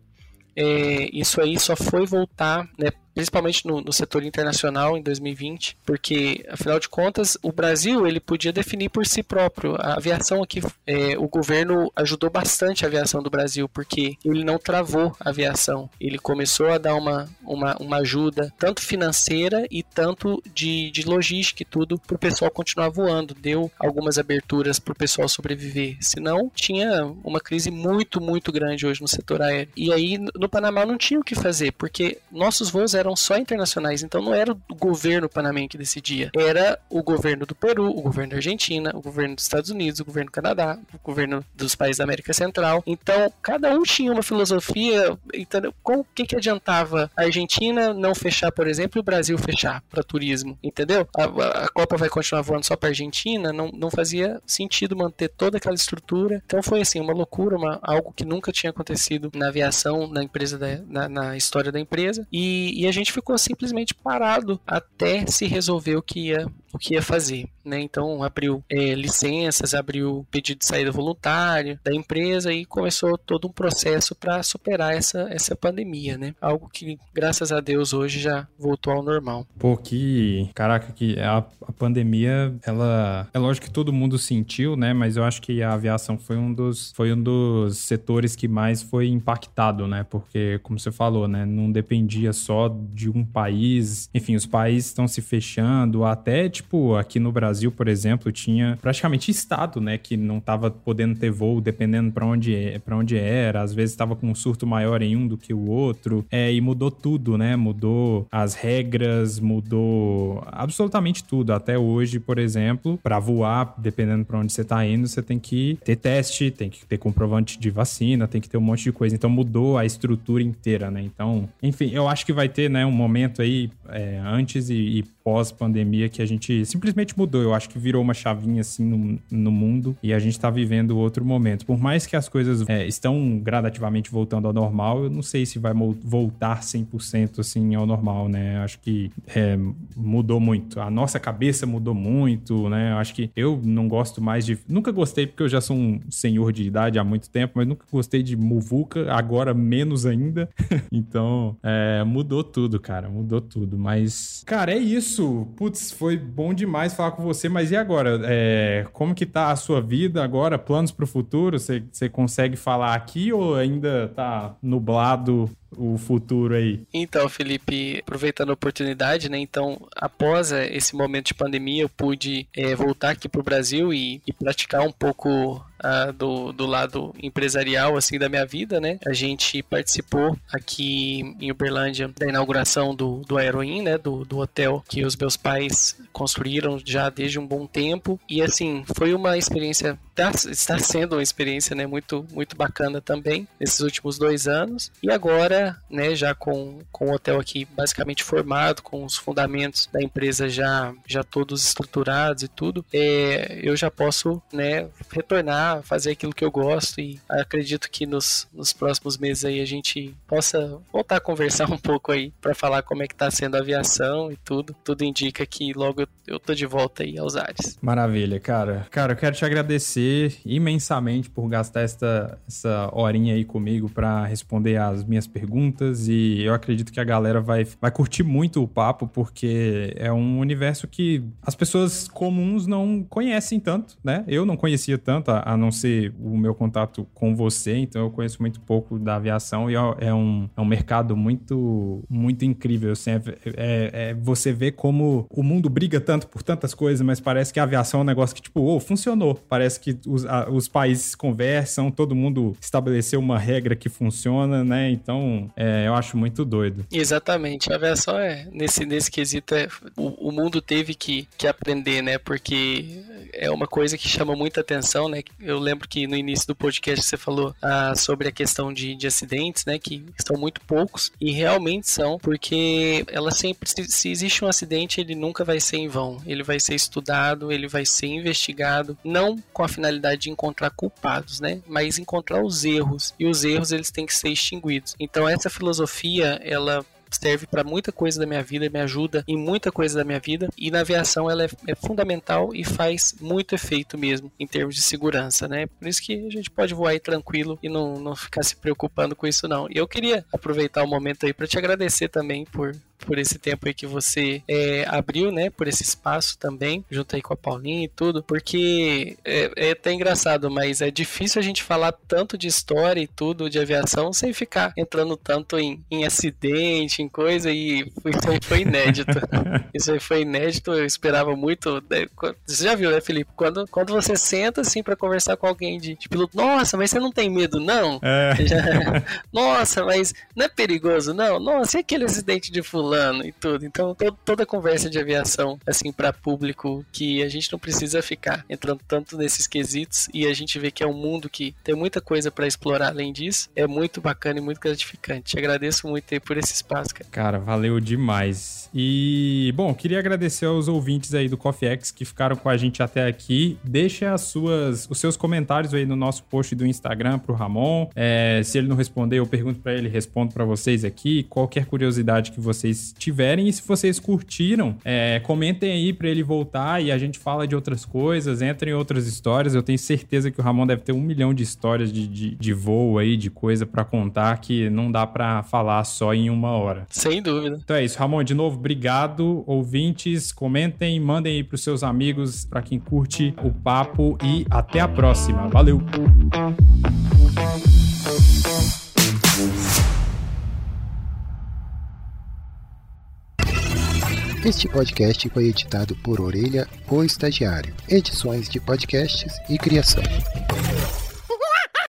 é, isso aí só foi voltar né, principalmente no, no, setor internacional em 2020, porque afinal de contas o Brasil ele podia definir por si próprio a aviação aqui. É, o governo ajudou bastante a aviação do Brasil porque ele não travou a aviação, ele começou a dar uma, uma, uma ajuda tanto financeira e tanto de, de logística e tudo para o pessoal continuar voando, deu algumas aberturas para o pessoal sobreviver. Senão tinha uma crise muito muito grande hoje no setor aéreo. E aí no Panamá não tinha o que fazer porque nossos voos eram eram só internacionais, então não era o governo panamenho que decidia, era o governo do Peru, o governo da Argentina, o governo dos Estados Unidos, o governo do Canadá, o governo dos países da América Central. Então, cada um tinha uma filosofia, entendeu? Com o que, que adiantava a Argentina não fechar, por exemplo, e o Brasil fechar para turismo, entendeu? A, a, Copa vai continuar voando só para Argentina, não, não fazia sentido manter toda aquela estrutura. Então foi assim, uma loucura, uma, algo que nunca tinha acontecido na aviação, na empresa, da, na, na história da empresa. E, e a gente ficou simplesmente parado até se resolver o que ia o que ia fazer, né? Então abriu é, licenças, abriu pedido de saída voluntário da empresa e começou todo um processo para superar essa, essa pandemia, né? Algo que graças a Deus hoje já voltou ao normal. Pô, que caraca, que a, a pandemia, ela é lógico que todo mundo sentiu, né? Mas eu acho que a aviação foi um dos foi um dos setores que mais foi impactado, né? Porque como você falou, né? Não dependia só de um país. Enfim, os países estão se fechando até tipo tipo, aqui no Brasil, por exemplo, tinha praticamente estado, né, que não tava podendo ter voo dependendo para onde é, para onde era, às vezes estava com um surto maior em um do que o outro. É, e mudou tudo, né? Mudou as regras, mudou absolutamente tudo. Até hoje, por exemplo, para voar, dependendo para onde você tá indo, você tem que ter teste, tem que ter comprovante de vacina, tem que ter um monte de coisa. Então mudou a estrutura inteira, né? Então, enfim, eu acho que vai ter, né, um momento aí é, antes e, e pós-pandemia que a gente simplesmente mudou. Eu acho que virou uma chavinha assim no, no mundo e a gente tá vivendo outro momento. Por mais que as coisas é, estão gradativamente voltando ao normal, eu não sei se vai voltar 100% assim ao normal, né? Acho que é, mudou muito. A nossa cabeça mudou muito, né? Acho que eu não gosto mais de. Nunca gostei, porque eu já sou um senhor de idade há muito tempo, mas nunca gostei de muvuca, agora menos ainda. então, é, mudou tudo, cara. Mudou tudo. Mas, cara, é isso, putz, foi bom demais falar com você, mas e agora? É, como que tá a sua vida agora? Planos para o futuro? Você, consegue falar aqui ou ainda tá nublado o futuro aí? Então, Felipe, aproveitando a oportunidade, né? Então, após é, esse momento de pandemia, eu pude é, voltar aqui para o Brasil e, e, praticar um pouco uh, do, do lado empresarial, assim, da minha vida, né? A gente participou aqui em Uberlândia da inauguração do, do Aeroin, né? Do, do hotel que os meus pais construíram já desde um bom tempo. E, assim, foi uma experiência, tá, está sendo uma experiência, né? Muito, muito bacana também, nesses últimos dois anos. E agora né, já com, com o hotel aqui basicamente formado, com os fundamentos da empresa já, já todos estruturados e tudo, é, eu já posso, né, retornar, fazer aquilo que eu gosto e acredito que nos, nos próximos meses aí a gente possa voltar a conversar um pouco aí para falar como é que tá sendo a aviação e tudo. Tudo indica que logo eu, eu tô de volta aí aos ares. Maravilha, cara. Cara, eu quero te agradecer imensamente por gastar esta, essa horinha aí comigo para responder as minhas perguntas perguntas e eu acredito que a galera vai, vai curtir muito o papo, porque é um universo que as pessoas comuns não conhecem tanto, né? Eu não conhecia tanto, a, não ser o meu contato com você, então eu conheço muito pouco da aviação e é, é um, é um mercado muito, muito incrível. Assim, é, é, é, você vê como o mundo briga tanto por tantas coisas, mas parece que a aviação é um negócio que, tipo, oh, funcionou. Parece que os, a, os países conversam, todo mundo estabeleceu uma regra que funciona, né? Então, é, eu acho muito doido. Exatamente. A aviação é, nesse, nesse quesito, é, o, o mundo teve que, que aprender, né? Porque é uma coisa que chama muita atenção, né? Eu lembro que no início do podcast você falou ah, sobre a questão de, de acidentes, né? Que são muito poucos e realmente são, porque ela sempre, se, se existe um acidente, ele nunca vai ser em vão. Ele vai ser estudado, ele vai ser investigado, não com a finalidade de encontrar culpados, né? Mas encontrar os erros e os erros eles têm que ser extinguidos. Então essa filosofia ela serve para muita coisa da minha vida, me ajuda em muita coisa da minha vida e na aviação ela é, é, fundamental e faz muito efeito mesmo em termos de segurança, né? Por isso que a gente pode voar aí tranquilo e não, não ficar se preocupando com isso não. E eu queria aproveitar o momento aí para te agradecer também por por esse tempo aí que você é, abriu, né? Por esse espaço também, junto aí com a Paulinha e tudo, porque é, é, até engraçado, mas é difícil a gente falar tanto de história e tudo de aviação sem ficar entrando tanto em, em acidente, em coisa, e isso aí foi inédito. isso aí foi inédito, eu esperava muito. Né? Você já viu, né, Felipe? Quando, quando você senta assim para conversar com alguém de, de, piloto, nossa, mas você não tem medo, não? É. Já, nossa, mas não é perigoso, não? Nossa, e aquele acidente de fulano? Fulano e tudo. Então, to toda conversa de aviação, assim, para público, que a gente não precisa ficar entrando tanto nesses quesitos e a gente vê que é um mundo que tem muita coisa para explorar além disso, é muito bacana e muito gratificante. Te agradeço muito aí por esse espaço, cara. Cara, valeu demais. E, bom, queria agradecer aos ouvintes aí do Coffee X que ficaram com a gente até aqui. Deixa as suas, os seus comentários aí no nosso post do Instagram pro Ramon. É, se ele não responder, eu pergunto para ele, respondo para vocês aqui. Qualquer curiosidade que vocês vocês tiverem. E se vocês curtiram, é, comentem aí para ele voltar e a gente fala de outras coisas, entra em outras histórias. Eu tenho certeza que o Ramon deve ter um milhão de histórias de, de, de voo aí, de coisa para contar que não dá para falar só em uma hora. Sem dúvida. Então é isso, Ramon, de novo, obrigado. Ouvintes, comentem, mandem aí pros seus amigos, para quem curte o papo e até a próxima. Valeu! Este podcast foi editado por Orelha, o Estagiário. Edições de podcasts e criação.